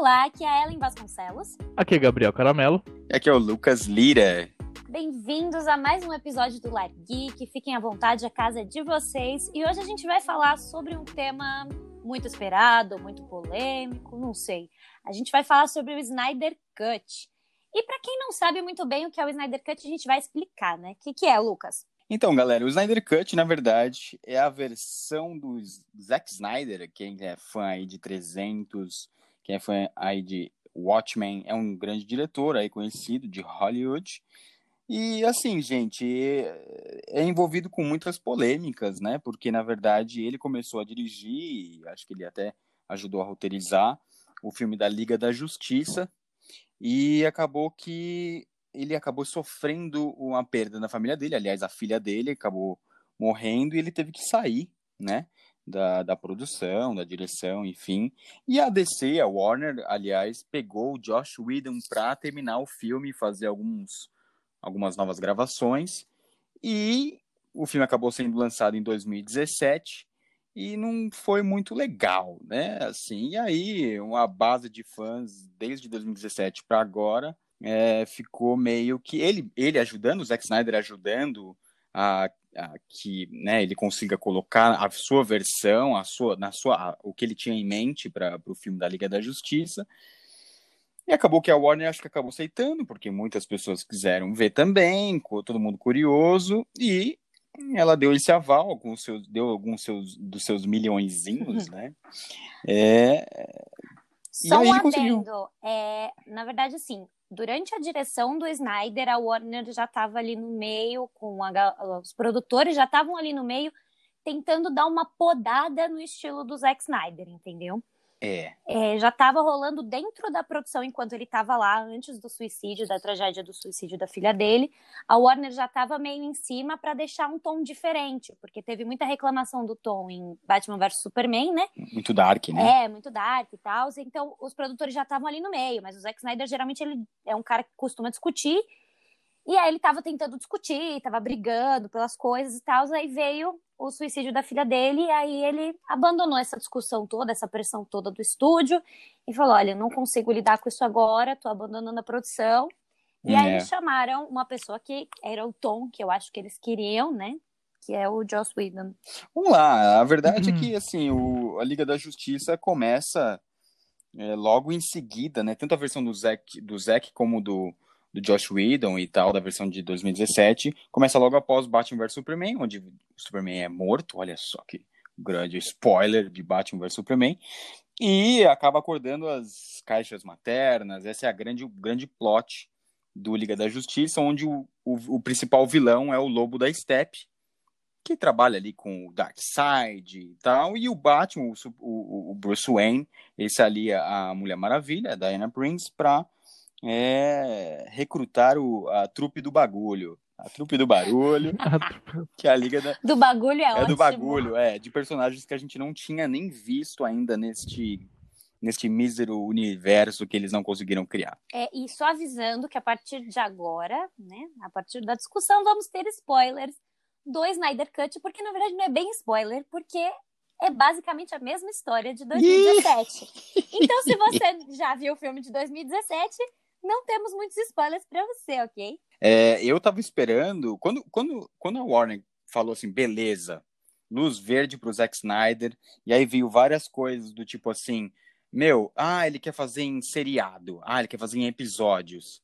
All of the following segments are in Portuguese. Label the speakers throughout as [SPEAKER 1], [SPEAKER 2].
[SPEAKER 1] Olá, aqui é a Ellen Vasconcelos.
[SPEAKER 2] Aqui é Gabriel Caramelo.
[SPEAKER 3] E aqui é o Lucas Lira.
[SPEAKER 1] Bem-vindos a mais um episódio do Lar Geek. Fiquem à vontade, a casa é de vocês. E hoje a gente vai falar sobre um tema muito esperado, muito polêmico, não sei. A gente vai falar sobre o Snyder Cut. E para quem não sabe muito bem o que é o Snyder Cut, a gente vai explicar, né? O que, que é, Lucas?
[SPEAKER 3] Então, galera, o Snyder Cut, na verdade, é a versão do Zack Snyder, quem é fã aí de 300, é fã aí de Watchmen, é um grande diretor aí conhecido de Hollywood. E assim, gente, é envolvido com muitas polêmicas, né? Porque na verdade ele começou a dirigir, acho que ele até ajudou a roteirizar o filme da Liga da Justiça e acabou que ele acabou sofrendo uma perda na família dele. Aliás, a filha dele acabou morrendo e ele teve que sair, né? Da, da produção, da direção, enfim. E a DC, a Warner, aliás, pegou o Josh Whedon para terminar o filme, fazer alguns, algumas novas gravações. E o filme acabou sendo lançado em 2017 e não foi muito legal, né? Assim, e aí uma base de fãs desde 2017 para agora é, ficou meio que ele, ele ajudando, o Zack Snyder ajudando a, que né, ele consiga colocar a sua versão, a sua, na sua, o que ele tinha em mente para o filme da Liga da Justiça. E acabou que a Warner acho que acabou aceitando, porque muitas pessoas quiseram ver também, todo mundo curioso, e ela deu esse aval com seus, deu alguns seus, dos seus milhõezinhos, né? É,
[SPEAKER 1] Só um adendo, conseguiu... é, na verdade, assim, durante a direção do Snyder, a Warner já estava ali no meio, com a, os produtores já estavam ali no meio, tentando dar uma podada no estilo do Zack Snyder, entendeu?
[SPEAKER 3] É.
[SPEAKER 1] é já estava rolando dentro da produção enquanto ele estava lá, antes do suicídio, da tragédia do suicídio da filha dele. A Warner já estava meio em cima para deixar um tom diferente, porque teve muita reclamação do tom em Batman vs Superman, né?
[SPEAKER 3] Muito dark, né?
[SPEAKER 1] É, muito dark e tal. Então os produtores já estavam ali no meio, mas o Zack Snyder geralmente ele é um cara que costuma discutir e aí ele estava tentando discutir, estava brigando pelas coisas e tal, aí veio o suicídio da filha dele, e aí ele abandonou essa discussão toda, essa pressão toda do estúdio, e falou: Olha, não consigo lidar com isso agora, tô abandonando a produção. E é. aí eles chamaram uma pessoa que era o Tom, que eu acho que eles queriam, né? Que é o Joss Whedon.
[SPEAKER 3] Vamos lá, a verdade é que assim, o, a Liga da Justiça começa é, logo em seguida, né? Tanto a versão do Zack, do Zack como do, do Josh Whedon e tal, da versão de 2017, começa logo após Batman vs Superman, onde o Superman é morto, olha só que grande spoiler de Batman vs Superman, e acaba acordando as caixas maternas, essa é a grande, grande plot do Liga da Justiça, onde o, o, o principal vilão é o Lobo da Steppe, que trabalha ali com o Darkseid e tal, e o Batman, o, o, o Bruce Wayne, esse ali a Mulher Maravilha, a Diana Prince, para é recrutar o, a trupe do bagulho. A trupe do barulho, que é a liga da...
[SPEAKER 1] do bagulho é, é ótimo.
[SPEAKER 3] do bagulho, é, de personagens que a gente não tinha nem visto ainda neste neste mísero universo que eles não conseguiram criar.
[SPEAKER 1] É, e só avisando que a partir de agora, né, a partir da discussão, vamos ter spoilers do Snyder Cut, porque na verdade não é bem spoiler, porque é basicamente a mesma história de 2017. então, se você já viu o filme de 2017, não temos muitos spoilers para você, ok?
[SPEAKER 3] É, eu tava esperando, quando, quando, quando a Warner falou assim, beleza, luz verde pro Zack Snyder, e aí veio várias coisas do tipo assim, meu, ah, ele quer fazer em seriado, ah, ele quer fazer em episódios.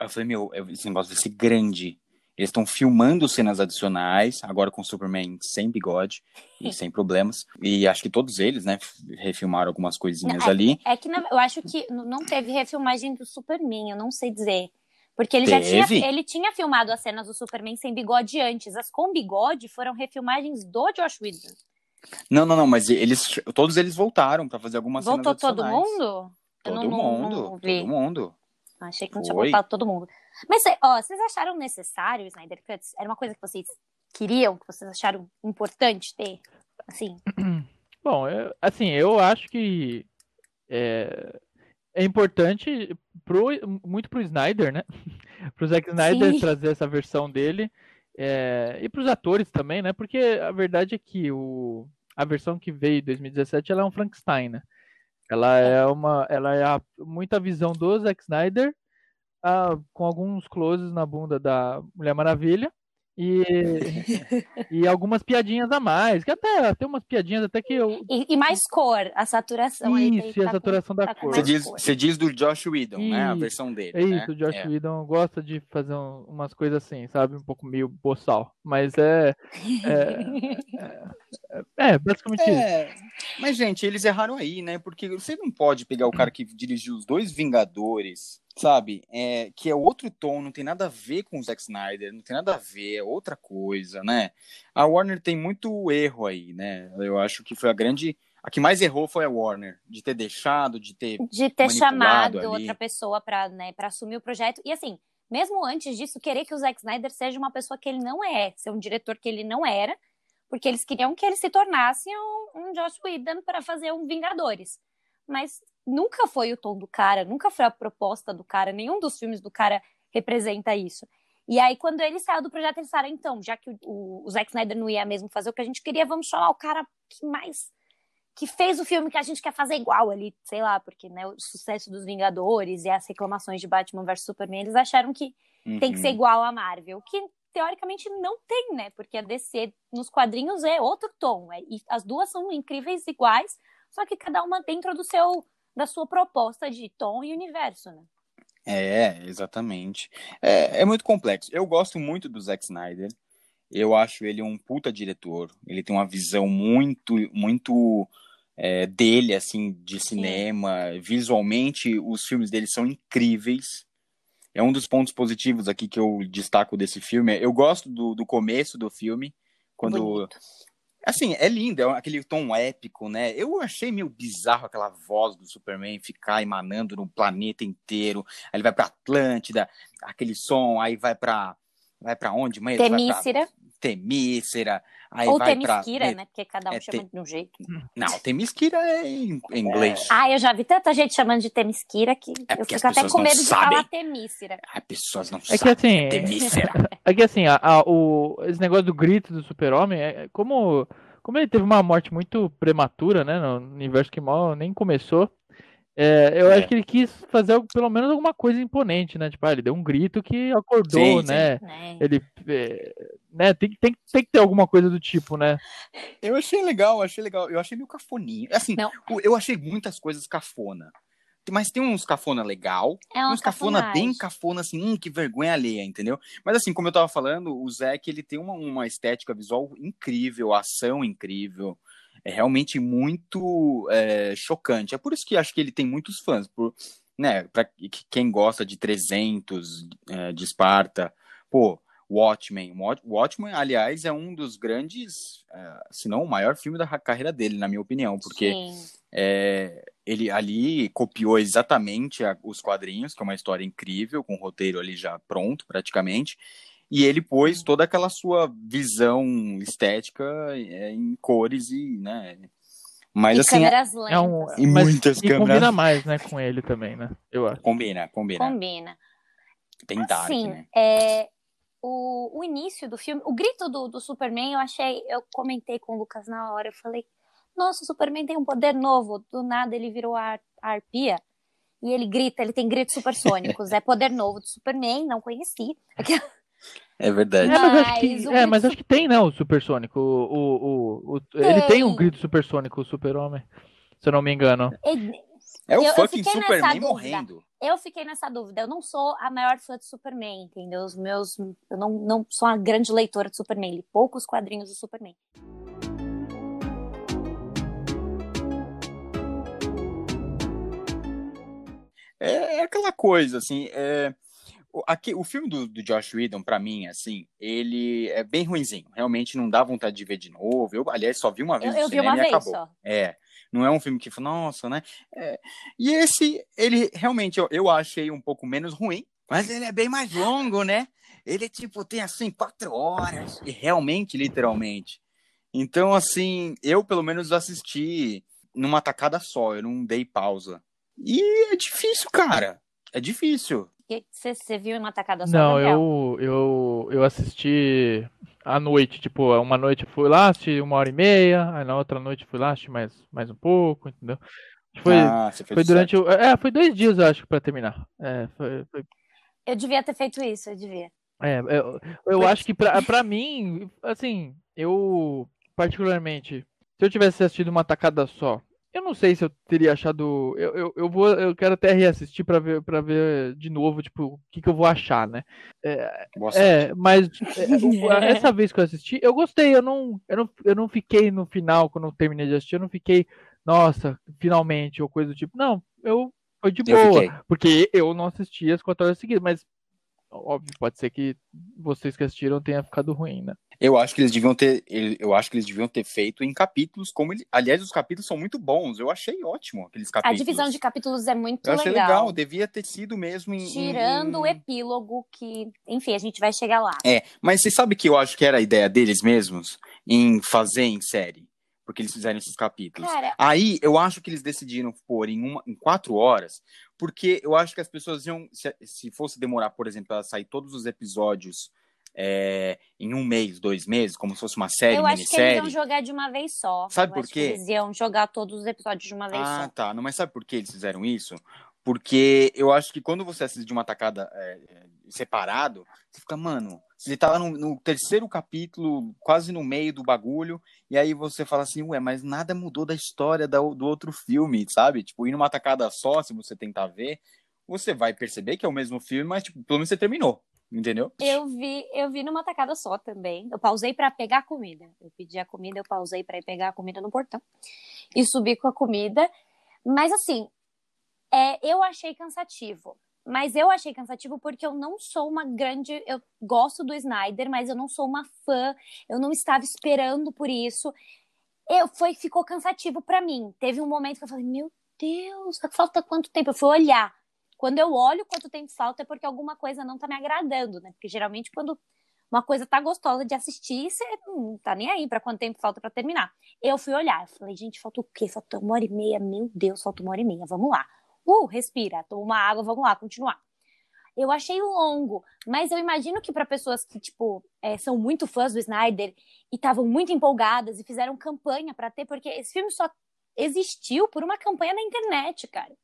[SPEAKER 3] Eu falei, meu, esse negócio vai ser grande. Eles estão filmando cenas adicionais, agora com o Superman sem bigode e sem problemas. E acho que todos eles, né, refilmaram algumas coisinhas
[SPEAKER 1] é,
[SPEAKER 3] ali.
[SPEAKER 1] É que eu acho que não teve refilmagem do Superman, eu não sei dizer. Porque ele teve? já tinha, ele tinha filmado as cenas do Superman sem bigode antes. As com bigode foram refilmagens do Josh Whedon.
[SPEAKER 3] Não, não, não, mas eles todos eles voltaram para fazer algumas
[SPEAKER 1] Voltou
[SPEAKER 3] cenas
[SPEAKER 1] todo mundo?
[SPEAKER 3] Todo não, mundo, não, não todo mundo.
[SPEAKER 1] Achei que não tinha voltado todo mundo. Mas, ó, vocês acharam necessário o Snyder Cut? Era uma coisa que vocês queriam, que vocês acharam importante ter? Assim?
[SPEAKER 2] Bom, eu, assim, eu acho que é, é importante pro, muito pro Snyder, né? pro Zack Snyder Sim. trazer essa versão dele. É, e pros atores também, né? Porque a verdade é que o, a versão que veio em 2017 ela é um Frankenstein, né? Ela é uma, ela é a, muita visão do Zack Snyder, a, com alguns closes na bunda da Mulher Maravilha e, e algumas piadinhas a mais, que até tem umas piadinhas até que eu.
[SPEAKER 1] E, e mais cor, a saturação
[SPEAKER 2] Isso,
[SPEAKER 1] aí.
[SPEAKER 2] e a saturação
[SPEAKER 1] com,
[SPEAKER 2] da
[SPEAKER 1] tá
[SPEAKER 2] cor.
[SPEAKER 3] Você diz,
[SPEAKER 1] cor.
[SPEAKER 3] você diz do Josh Whedon, né? A
[SPEAKER 2] Isso,
[SPEAKER 3] versão dele.
[SPEAKER 2] É
[SPEAKER 3] né?
[SPEAKER 2] isso, o Josh
[SPEAKER 3] É.
[SPEAKER 2] Whedon gosta de fazer um- umas coisas assim, sabe? Um pouco meio boçal. Mas é. É, é basicamente isso.
[SPEAKER 3] É, mas gente, eles erraram aí, né? Porque você não pode pegar o cara que dirigiu os dois Vingadores, sabe? É, que é outro tom, não tem nada a ver com o Zack Snyder, não tem nada a ver, é outra coisa, né? A Warner tem muito erro aí, né? Eu acho que foi a grande. A que mais errou foi a Warner, de ter deixado, de ter.
[SPEAKER 1] de ter
[SPEAKER 3] manipulado
[SPEAKER 1] chamado
[SPEAKER 3] ali.
[SPEAKER 1] outra pessoa para né, pra assumir o projeto. E assim, mesmo antes disso, querer que o Zack Snyder seja uma pessoa que ele não é, ser um diretor que ele não era, porque eles queriam que ele se tornasse um, um Josh Whedon para fazer um Vingadores. Mas nunca foi o tom do cara, nunca foi a proposta do cara, nenhum dos filmes do cara representa isso. E aí, quando ele saiu do projeto, eles falaram, então, já que o, o, o Zack Snyder não ia mesmo fazer o que a gente queria, vamos chamar o cara que mais que fez o filme que a gente quer fazer igual ali, sei lá, porque né, o sucesso dos Vingadores e as reclamações de Batman vs Superman, eles acharam que tem que ser
[SPEAKER 3] Uhum.
[SPEAKER 1] igual a Marvel, que teoricamente não tem, né? Porque a DC nos quadrinhos é outro tom, é- e as duas são incríveis iguais, só que cada uma dentro do seu da sua proposta de tom e universo, né?
[SPEAKER 3] É, exatamente. É, é muito complexo. Eu gosto muito do Zack Snyder. Eu acho ele um puta diretor. Ele tem uma visão muito, muito é, dele, assim, de cinema. Visualmente, os filmes dele são incríveis. É um dos pontos positivos aqui que eu destaco desse filme. Eu gosto do, do começo do filme, quando
[SPEAKER 1] Bonito.
[SPEAKER 3] Assim, é lindo, é aquele tom épico, né? Eu achei meio bizarro aquela voz do Superman ficar emanando no planeta inteiro. Aí ele vai pra Atlântida, aquele som, aí vai pra. Vai pra onde, mãe?
[SPEAKER 1] Temícera,
[SPEAKER 3] Temícera, aí
[SPEAKER 1] ou
[SPEAKER 3] vai
[SPEAKER 1] Temisquira,
[SPEAKER 3] pra.
[SPEAKER 1] né? Porque cada um
[SPEAKER 3] é,
[SPEAKER 1] chama
[SPEAKER 3] tem-
[SPEAKER 1] de um jeito.
[SPEAKER 3] Não, Temísquira é em inglês.
[SPEAKER 1] Ah, eu já vi tanta gente chamando de Temisquira que
[SPEAKER 3] É
[SPEAKER 1] eu fico até com medo de
[SPEAKER 3] sabem.
[SPEAKER 1] falar Temícera.
[SPEAKER 3] As pessoas não
[SPEAKER 2] É que
[SPEAKER 3] sabem.
[SPEAKER 2] assim,
[SPEAKER 3] Temícera.
[SPEAKER 2] é que assim, a, a- o, esse negócio do grito do super-homem, é, como, como ele teve uma morte muito prematura, né, no universo que mal nem começou, é, eu
[SPEAKER 3] É.
[SPEAKER 2] acho que ele quis fazer algo- pelo menos alguma coisa imponente, né, tipo, ah, ele deu um grito que acordou,
[SPEAKER 3] Sim, sim.
[SPEAKER 2] né,
[SPEAKER 1] Né?
[SPEAKER 2] ele, é, né, tem, que- tem, tem que ter alguma coisa do tipo, né,
[SPEAKER 3] Eu achei legal, achei legal. Eu achei meio cafoninho. Assim,
[SPEAKER 1] Não.
[SPEAKER 3] eu achei muitas coisas cafona. Mas tem uns cafona legal,
[SPEAKER 1] É
[SPEAKER 3] uns cafona bem cafona, assim, hum, que vergonha alheia, entendeu? Mas assim, como eu tava falando, o Zack, ele tem uma, uma estética visual incrível, ação incrível. É realmente muito é, chocante. É por isso que acho que ele tem muitos fãs. Por, né, que- quem gosta de 300, é, de Esparta, pô, Watchmen. Watch- Watchmen, aliás, é um dos grandes, é, se não o maior filme da carreira dele, na minha opinião, porque é, ele ali copiou exatamente a- os quadrinhos, que é uma história incrível, com o roteiro ali já pronto, praticamente. E ele pôs toda aquela sua visão estética é, em cores e, né? Mas
[SPEAKER 1] e
[SPEAKER 3] assim, é-
[SPEAKER 1] câmeras lentas.
[SPEAKER 2] é um,
[SPEAKER 3] E
[SPEAKER 2] mas-
[SPEAKER 3] muitas
[SPEAKER 2] e
[SPEAKER 3] câmeras.
[SPEAKER 2] combina mais, né, com ele também, né, eu acho.
[SPEAKER 3] combina, combina.
[SPEAKER 1] Combina.
[SPEAKER 3] Dark,
[SPEAKER 1] Assim,
[SPEAKER 3] né?
[SPEAKER 1] é, o, o início do filme, o grito do, do Superman, eu achei, eu comentei com o Lucas na hora, eu falei, nossa, o Superman tem um poder novo, do nada ele virou a, a arpia, e ele grita, ele tem gritos supersônicos, é poder novo do Superman, não conheci.
[SPEAKER 3] É verdade.
[SPEAKER 2] É, mas acho
[SPEAKER 1] Mas
[SPEAKER 2] que,
[SPEAKER 1] o
[SPEAKER 2] é, mas acho que tem, né, o supersônico, o, o, o, o- ele tem um grito supersônico, o super-homem, se eu não me engano.
[SPEAKER 1] E-
[SPEAKER 3] É o
[SPEAKER 1] eu- eu
[SPEAKER 3] fucking
[SPEAKER 1] nessa
[SPEAKER 3] Superman morrendo.
[SPEAKER 1] Eu fiquei nessa dúvida. Eu não sou a maior fã de Superman, entendeu? Os meus, eu não, não sou uma grande leitora de Superman. Li poucos quadrinhos do Superman.
[SPEAKER 3] É, é aquela coisa, assim, é, aqui, o filme do, do Josh Whedon, pra mim, assim, ele é bem ruinzinho. Realmente não dá vontade de ver de novo. Eu, aliás, só vi uma
[SPEAKER 1] Eu,
[SPEAKER 3] vez
[SPEAKER 1] eu
[SPEAKER 3] no
[SPEAKER 1] vi uma
[SPEAKER 3] e
[SPEAKER 1] vez
[SPEAKER 3] acabou.
[SPEAKER 1] só.
[SPEAKER 3] É, não é um filme que, nossa, né? É, e esse, ele realmente, eu, eu achei um pouco menos ruim, mas ele é bem mais longo, né? Ele, tipo, tem, assim, quatro horas, e realmente, literalmente. Então, assim, eu, pelo menos, assisti numa tacada só, eu não dei pausa. E é difícil, cara. É difícil.
[SPEAKER 1] Você, você viu em uma tacada só,
[SPEAKER 2] Não, eu, eu, eu assisti à noite, tipo, uma noite eu fui lá, assisti uma hora e meia, aí na outra noite eu fui lá, assisti mais, mais um pouco, entendeu? Foi, ah, foi durante o, É, foi dois dias, eu acho, pra terminar. É, foi, foi...
[SPEAKER 1] Eu devia ter feito isso, eu devia.
[SPEAKER 2] É, eu, eu acho que pra, pra mim, assim, eu particularmente, se eu tivesse assistido uma tacada só, eu não sei se eu teria achado. Eu, eu, eu vou. Eu quero até reassistir para ver para ver de novo, tipo, o que, que eu vou achar, né? É, é mas é, essa vez que eu assisti, eu gostei. Eu não, eu, não, eu não fiquei no final, quando eu terminei de assistir, eu não fiquei, nossa, finalmente, ou coisa do tipo. Não, eu foi de boa. Porque eu não assisti as quatro horas seguidas, mas óbvio, pode ser que vocês que assistiram tenha ficado ruim, né?
[SPEAKER 3] Eu acho que eles deviam ter, eu acho que eles deviam ter feito em capítulos, como ele, aliás, os capítulos são muito bons. Eu achei ótimo aqueles capítulos.
[SPEAKER 1] A divisão de capítulos é muito
[SPEAKER 3] eu
[SPEAKER 1] achei
[SPEAKER 3] legal. legal. Devia ter sido mesmo em,
[SPEAKER 1] tirando em... o epílogo que, enfim, a gente vai chegar lá.
[SPEAKER 3] É, mas você sabe que eu acho que era a ideia deles mesmos em fazer em série porque eles fizeram esses capítulos. Cara... Aí eu acho que eles decidiram pôr em, uma, em quatro horas, porque eu acho que as pessoas iam, se, se fosse demorar, por exemplo, a sair todos os episódios é, em um mês, dois meses, como se fosse uma série,
[SPEAKER 1] Eu
[SPEAKER 3] acho
[SPEAKER 1] que eles iam jogar de uma vez só.
[SPEAKER 3] Sabe por quê?
[SPEAKER 1] Eles iam jogar todos os episódios de uma vez
[SPEAKER 3] ah,
[SPEAKER 1] só. Ah,
[SPEAKER 3] tá. Não, mas sabe por que eles fizeram isso? Porque eu acho que quando você assiste de uma tacada é, é separado, você fica, mano, você tá lá no, no, terceiro capítulo, quase no meio do bagulho, e aí você fala assim, ué, mas nada mudou da história do, do outro filme, sabe? Tipo, ir numa tacada só, se você tentar ver, você vai perceber que é o mesmo filme, mas tipo, pelo menos você terminou. Entendeu?
[SPEAKER 1] Eu vi, eu vi numa tacada só também. Eu pausei para pegar a comida. Eu pedi a comida, eu pausei para ir pegar a comida no portão e subi com a comida. Mas assim, é, eu achei cansativo. Mas eu achei cansativo porque eu não sou uma grande. Eu gosto do Snyder, mas eu não sou uma fã. Eu não estava esperando por isso. Eu, foi, ficou cansativo para mim. Teve um momento que eu falei: Meu Deus, falta quanto tempo? Eu fui olhar. Quando eu olho quanto tempo falta é porque alguma coisa não tá me agradando, né? Porque geralmente quando uma coisa tá gostosa de assistir, você não tá nem aí para quanto tempo falta para terminar. Eu fui olhar, eu falei, gente, falta o quê? Falta uma hora e meia, meu Deus, falta uma hora e meia, vamos lá. Uh, respira, toma uma água, vamos lá, continuar. Eu achei longo, mas eu imagino que para pessoas que, tipo, é, são muito fãs do Snyder e estavam muito empolgadas e fizeram campanha para ter, porque esse filme só existiu por uma campanha na internet, cara.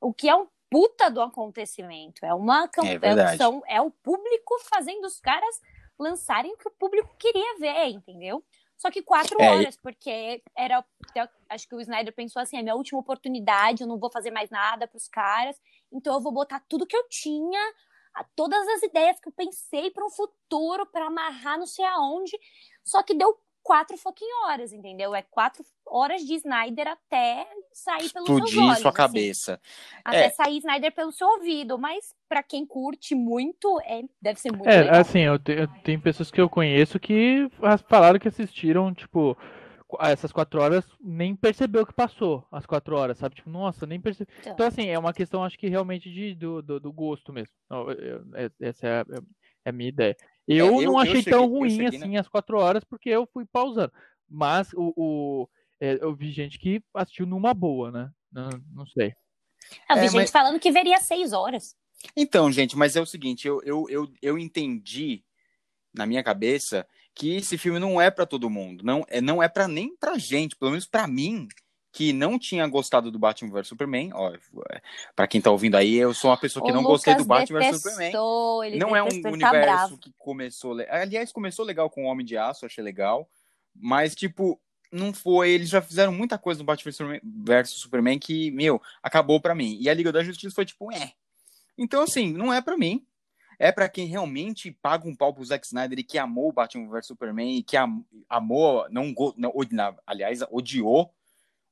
[SPEAKER 1] O que é um puta do acontecimento. É uma campanha. É, é o público fazendo os caras lançarem o que o público queria ver, entendeu? Só que quatro é, horas, porque era. Acho que o Snyder pensou assim: é minha última oportunidade, eu não vou fazer mais nada para os caras, então eu vou botar tudo que eu tinha, todas as ideias que eu pensei para um futuro, para amarrar não sei aonde. Só que deu quatro fucking horas, entendeu? É quatro horas de Snyder até sair pelos Explodir seus olhos.
[SPEAKER 3] sua assim. cabeça.
[SPEAKER 1] Até é. sair Snyder pelo seu ouvido, mas para quem curte muito, é, deve ser muito é, legal.
[SPEAKER 2] assim, eu, te, eu tenho pessoas que eu conheço que falaram que assistiram, tipo, essas quatro horas nem percebeu que passou as quatro horas, sabe? Tipo, nossa, nem percebeu. Então, então assim, é uma questão, acho que realmente de, do, do, do gosto mesmo. Essa é a, é a minha ideia. Eu, é, eu não achei eu cheguei, tão ruim assim né? as quatro horas, porque eu fui pausando. Mas o, o é, eu vi gente que assistiu numa boa, né? Não, não sei.
[SPEAKER 1] Eu vi é, gente mas... falando que veria seis horas.
[SPEAKER 3] Então, gente, mas é o seguinte, eu, eu, eu, eu entendi na minha cabeça que esse filme não é para todo mundo, não é não é para nem pra gente, pelo menos para mim, que não tinha gostado do Batman vs Superman, ó, para quem tá ouvindo aí, eu sou uma pessoa que o não Lucas gostei do Batman vs Superman. não é um tá universo que começou, aliás, começou legal com o Homem de Aço, achei legal, mas tipo, não foi, eles já fizeram muita coisa no Batman vs Superman que, meu, acabou para mim. E a Liga da Justiça foi tipo, é. Então assim, não é para mim. É para quem realmente paga um pau pro Zack Snyder e que amou o Batman vs Superman e que amou, não, não aliás, odiou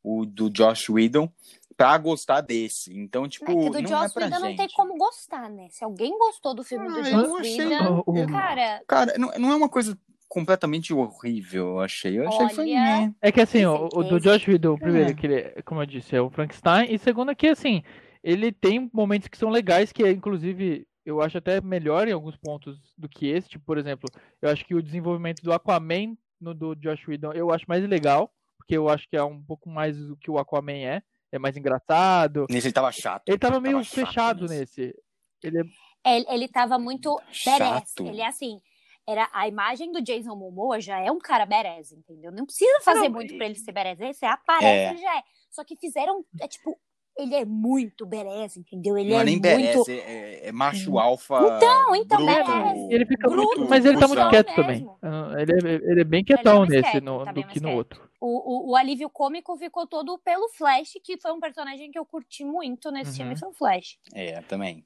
[SPEAKER 3] o do Josh Whedon, pra gostar desse. Então, tipo, é do não Josh é pra Whedon gente.
[SPEAKER 1] não tem como gostar, né? Se alguém gostou do filme ah, do Josh Whedon, eu... cara...
[SPEAKER 3] Cara, não, não é uma coisa completamente horrível, eu achei. Eu achei Olha, que foi...
[SPEAKER 2] É que assim, o, o, do Josh Whedon, primeiro, é. que ele, como eu disse, é o Frankenstein, e segundo que, assim, ele tem momentos que são legais, que inclusive, eu acho até melhor em alguns pontos do que esse, tipo, por exemplo, eu acho que o desenvolvimento do Aquaman no do Josh Whedon, eu acho mais legal, porque eu acho que é um pouco mais do que o Aquaman é. É mais engraçado.
[SPEAKER 3] Nesse ele tava chato.
[SPEAKER 2] Ele tava meio tava fechado nesse. Ele,
[SPEAKER 1] é... ele, ele tava muito badass. Ele é assim. era a imagem do Jason Momoa já é um cara badass, entendeu? Não precisa fazer
[SPEAKER 2] Não,
[SPEAKER 1] muito
[SPEAKER 2] e-
[SPEAKER 1] pra ele ser badass. Você aparece,
[SPEAKER 3] É.
[SPEAKER 1] já é. Só que fizeram, é tipo, ele é muito badass, entendeu? Ele
[SPEAKER 3] Não é
[SPEAKER 1] é
[SPEAKER 3] nem
[SPEAKER 1] muito...
[SPEAKER 3] badass, é, é- é macho alfa.
[SPEAKER 1] Então, então,
[SPEAKER 3] bruto.
[SPEAKER 2] Ele fica
[SPEAKER 1] Bruto,
[SPEAKER 2] muito. Mas ele tá muito quieto
[SPEAKER 1] mesmo.
[SPEAKER 2] também. Ah, Ele é, ele é bem
[SPEAKER 1] Ele é
[SPEAKER 2] quietão
[SPEAKER 1] mais
[SPEAKER 2] nesse
[SPEAKER 1] quieto,
[SPEAKER 2] no-
[SPEAKER 1] tá
[SPEAKER 2] do que no
[SPEAKER 1] quieto.
[SPEAKER 2] outro.
[SPEAKER 1] O, o, o alívio cômico ficou todo pelo Flash, que foi um personagem que eu curti muito nesse
[SPEAKER 2] Uhum.
[SPEAKER 1] filme, foi o Flash.
[SPEAKER 3] É, também.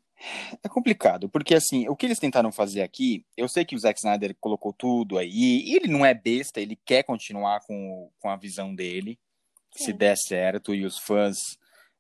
[SPEAKER 3] É complicado, porque assim, o que eles tentaram fazer aqui, eu sei que o Zack Snyder colocou tudo aí, e ele não é besta, ele quer continuar com, com a visão dele, se
[SPEAKER 1] Sim.
[SPEAKER 3] der certo, e os fãs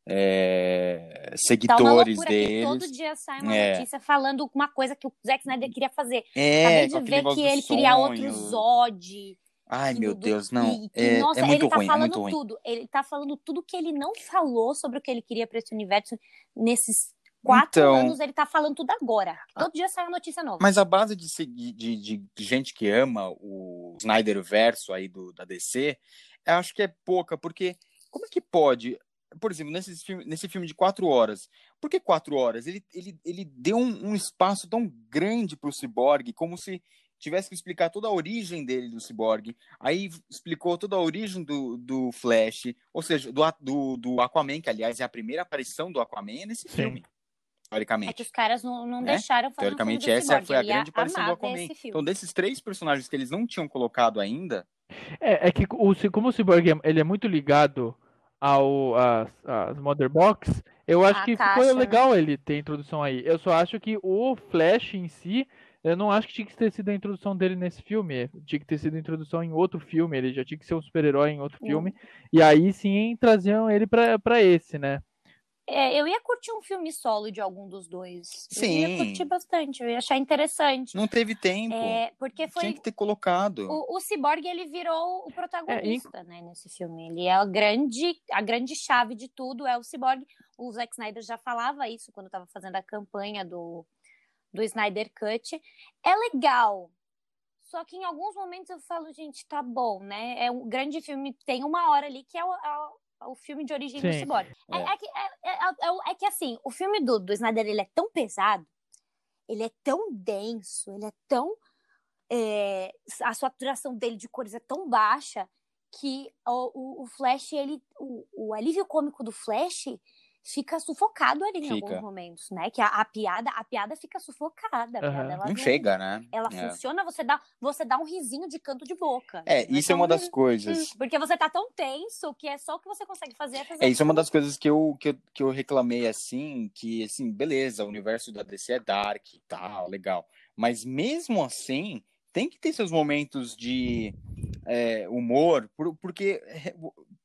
[SPEAKER 3] é,
[SPEAKER 1] Tá
[SPEAKER 3] seguidores
[SPEAKER 1] que
[SPEAKER 3] deles.
[SPEAKER 1] todo dia sai uma
[SPEAKER 3] É.
[SPEAKER 1] notícia falando uma coisa que o Zack Snyder queria fazer.
[SPEAKER 3] É,
[SPEAKER 1] Acabei de ver que ele queria outro. Zod.
[SPEAKER 3] Ai, meu
[SPEAKER 1] do-
[SPEAKER 3] Deus, não.
[SPEAKER 1] e-
[SPEAKER 3] é,
[SPEAKER 1] nossa,
[SPEAKER 3] é muito
[SPEAKER 1] ele tá
[SPEAKER 3] ruim, é
[SPEAKER 1] falando
[SPEAKER 3] ruim.
[SPEAKER 1] tudo. Ele tá falando tudo que ele não falou sobre o que ele queria pra esse universo nesses quatro
[SPEAKER 3] Então-
[SPEAKER 1] anos. Ele tá falando tudo agora. Todo dia sai uma notícia nova.
[SPEAKER 3] Mas a base de, de, de, gente que ama o Snyder verso aí do, da DC, eu acho que é pouca, porque como é que pode, por exemplo, nesse filme, nesse filme de quatro horas, por que quatro horas? Ele, ele, ele deu um, um espaço tão grande pro Cyborg, como se tivesse que explicar toda a origem dele do Cyborg, aí explicou toda a origem do, do Flash, ou seja, do, do, do Aquaman, que aliás é a primeira aparição do Aquaman nesse
[SPEAKER 2] Sim.
[SPEAKER 3] filme,
[SPEAKER 1] É
[SPEAKER 3] teoricamente.
[SPEAKER 1] que os caras não, não
[SPEAKER 3] Né?
[SPEAKER 1] deixaram fazer
[SPEAKER 3] Teoricamente,
[SPEAKER 1] um filme do
[SPEAKER 3] essa
[SPEAKER 1] Cyborg.
[SPEAKER 3] foi a grande aparição do Aquaman. Então, desses três personagens que eles não tinham colocado ainda,
[SPEAKER 2] É, é que o, como o Cyborg é- ele é muito ligado ao às, às Mother Box, eu acho
[SPEAKER 1] A
[SPEAKER 2] que
[SPEAKER 1] caixa,
[SPEAKER 2] ficou
[SPEAKER 1] né?
[SPEAKER 2] legal ele ter introdução aí. Eu só acho que o Flash em si, eu não acho que tinha que ter sido a introdução dele nesse filme. Tinha que ter sido a introdução em outro filme. Ele já tinha que ser um super-herói em outro filme. E aí sim traziam ele pra, pra esse, né?
[SPEAKER 1] É, eu ia curtir um filme solo de algum dos dois. Eu ia
[SPEAKER 3] Sim.
[SPEAKER 1] curtir bastante, eu ia achar interessante.
[SPEAKER 3] não teve tempo.
[SPEAKER 1] É, porque foi
[SPEAKER 3] Tinha que ter colocado.
[SPEAKER 1] o, o Cyborg ele virou o
[SPEAKER 2] É,
[SPEAKER 1] protagonista, né, nesse filme. Ele é a grande, a grande chave de tudo é o Cyborg. O Zack Snyder já falava isso quando estava fazendo a campanha do, do Snyder Cut. É legal. Só que em alguns momentos eu falo, gente, tá bom, né? É um grande filme, tem uma hora ali que é o, é o- é o filme de origem do
[SPEAKER 2] Sim.
[SPEAKER 1] Cyborg. É,
[SPEAKER 3] É.
[SPEAKER 1] é que, é, é- é é que assim, o filme do, do Snyder ele é tão pesado, ele é tão denso, ele é tão. é, a saturação dele de cores é tão baixa que o, o, o Flash, ele. O, o alívio cômico do Flash fica sufocado ali em
[SPEAKER 3] Fica.
[SPEAKER 1] alguns momentos, né? Que a, a piada, a piada fica sufocada. Piada,
[SPEAKER 3] Não chega, né?
[SPEAKER 1] Ela
[SPEAKER 3] É.
[SPEAKER 1] funciona, você dá, você dá um risinho de canto de boca.
[SPEAKER 3] É,
[SPEAKER 1] Não
[SPEAKER 3] isso é
[SPEAKER 1] só
[SPEAKER 3] uma
[SPEAKER 1] um
[SPEAKER 3] das
[SPEAKER 1] risinho.
[SPEAKER 3] coisas.
[SPEAKER 1] Hum, Porque você tá tão tenso que é só o que você consegue fazer. É, fazer
[SPEAKER 3] É, isso é uma das coisas que eu, que eu, que eu reclamei assim, que assim, beleza, o universo da DC é dark e tal, legal. Mas mesmo assim, tem que ter seus momentos de é, humor, por- porque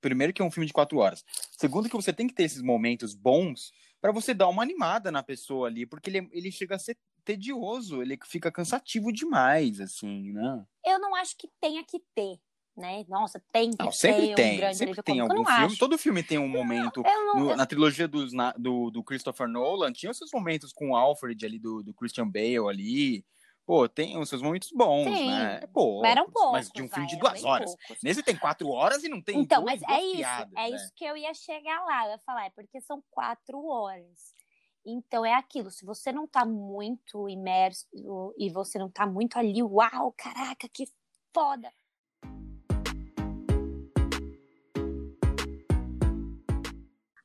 [SPEAKER 3] primeiro que é um filme de quatro horas. Segundo que você tem que ter esses momentos bons para você dar uma animada na pessoa ali, porque ele, é- ele chega a ser tedioso, ele fica cansativo demais, assim, né?
[SPEAKER 1] Eu não acho que tenha que ter, né? Nossa, tem que
[SPEAKER 3] Não,
[SPEAKER 1] ter
[SPEAKER 3] sempre
[SPEAKER 1] um
[SPEAKER 3] tem,
[SPEAKER 1] grande
[SPEAKER 3] sempre tem algum
[SPEAKER 1] não
[SPEAKER 3] filme.
[SPEAKER 1] acho.
[SPEAKER 3] Todo filme tem um momento.
[SPEAKER 1] Eu não,
[SPEAKER 3] No-
[SPEAKER 1] eu-
[SPEAKER 3] na trilogia dos, na- do, do Christopher Nolan, tinha os seus momentos com o Alfred ali, do, do Christian Bale ali. Pô, tem os seus momentos bons,
[SPEAKER 1] Sim.
[SPEAKER 3] né? É poucos,
[SPEAKER 1] eram poucos.
[SPEAKER 3] Mas de um filme
[SPEAKER 1] vai,
[SPEAKER 3] de duas horas.
[SPEAKER 1] poucos.
[SPEAKER 3] Nesse tem quatro horas e não tem
[SPEAKER 1] Então,
[SPEAKER 3] duas,
[SPEAKER 1] mas
[SPEAKER 3] duas
[SPEAKER 1] é isso,
[SPEAKER 3] piadas,
[SPEAKER 1] é
[SPEAKER 3] né?
[SPEAKER 1] isso que eu ia chegar lá. Eu ia falar, é porque são quatro horas. Então é aquilo, se você não tá muito imerso e você não tá muito ali, uau, caraca, que foda.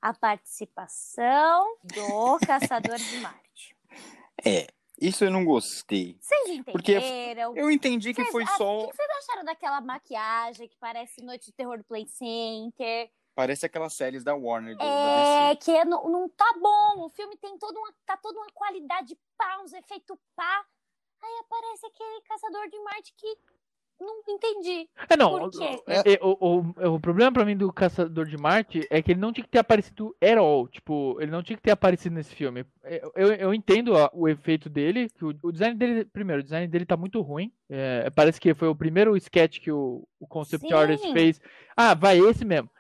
[SPEAKER 1] A participação do Caçador de Marte.
[SPEAKER 3] É, isso eu não gostei.
[SPEAKER 1] Vocês
[SPEAKER 3] Porque
[SPEAKER 1] entenderam?
[SPEAKER 3] Eu entendi que
[SPEAKER 1] Vocês-
[SPEAKER 3] foi
[SPEAKER 1] ah,
[SPEAKER 3] só.
[SPEAKER 1] O que vocês acharam daquela maquiagem que parece Noite de Terror do Play Center?
[SPEAKER 3] Parece aquelas séries da Warner do, da
[SPEAKER 1] É,
[SPEAKER 3] DC.
[SPEAKER 1] que é- não, não tá bom. O filme tem toda uma, tá toda uma qualidade pá, uns efeitos pá. Aí aparece aquele caçador de Marte que não entendi.
[SPEAKER 2] É, não. É- é- o, o, o problema pra mim do Caçador de Marte é que ele não tinha que ter aparecido at all. Tipo, ele não tinha que ter aparecido nesse filme. É, Eu, eu entendo o efeito dele. Que o, o design dele, primeiro, o design dele tá muito ruim. É, parece que foi o primeiro sketch que o, o concept
[SPEAKER 1] Sim.
[SPEAKER 2] artist fez. Ah, vai esse mesmo.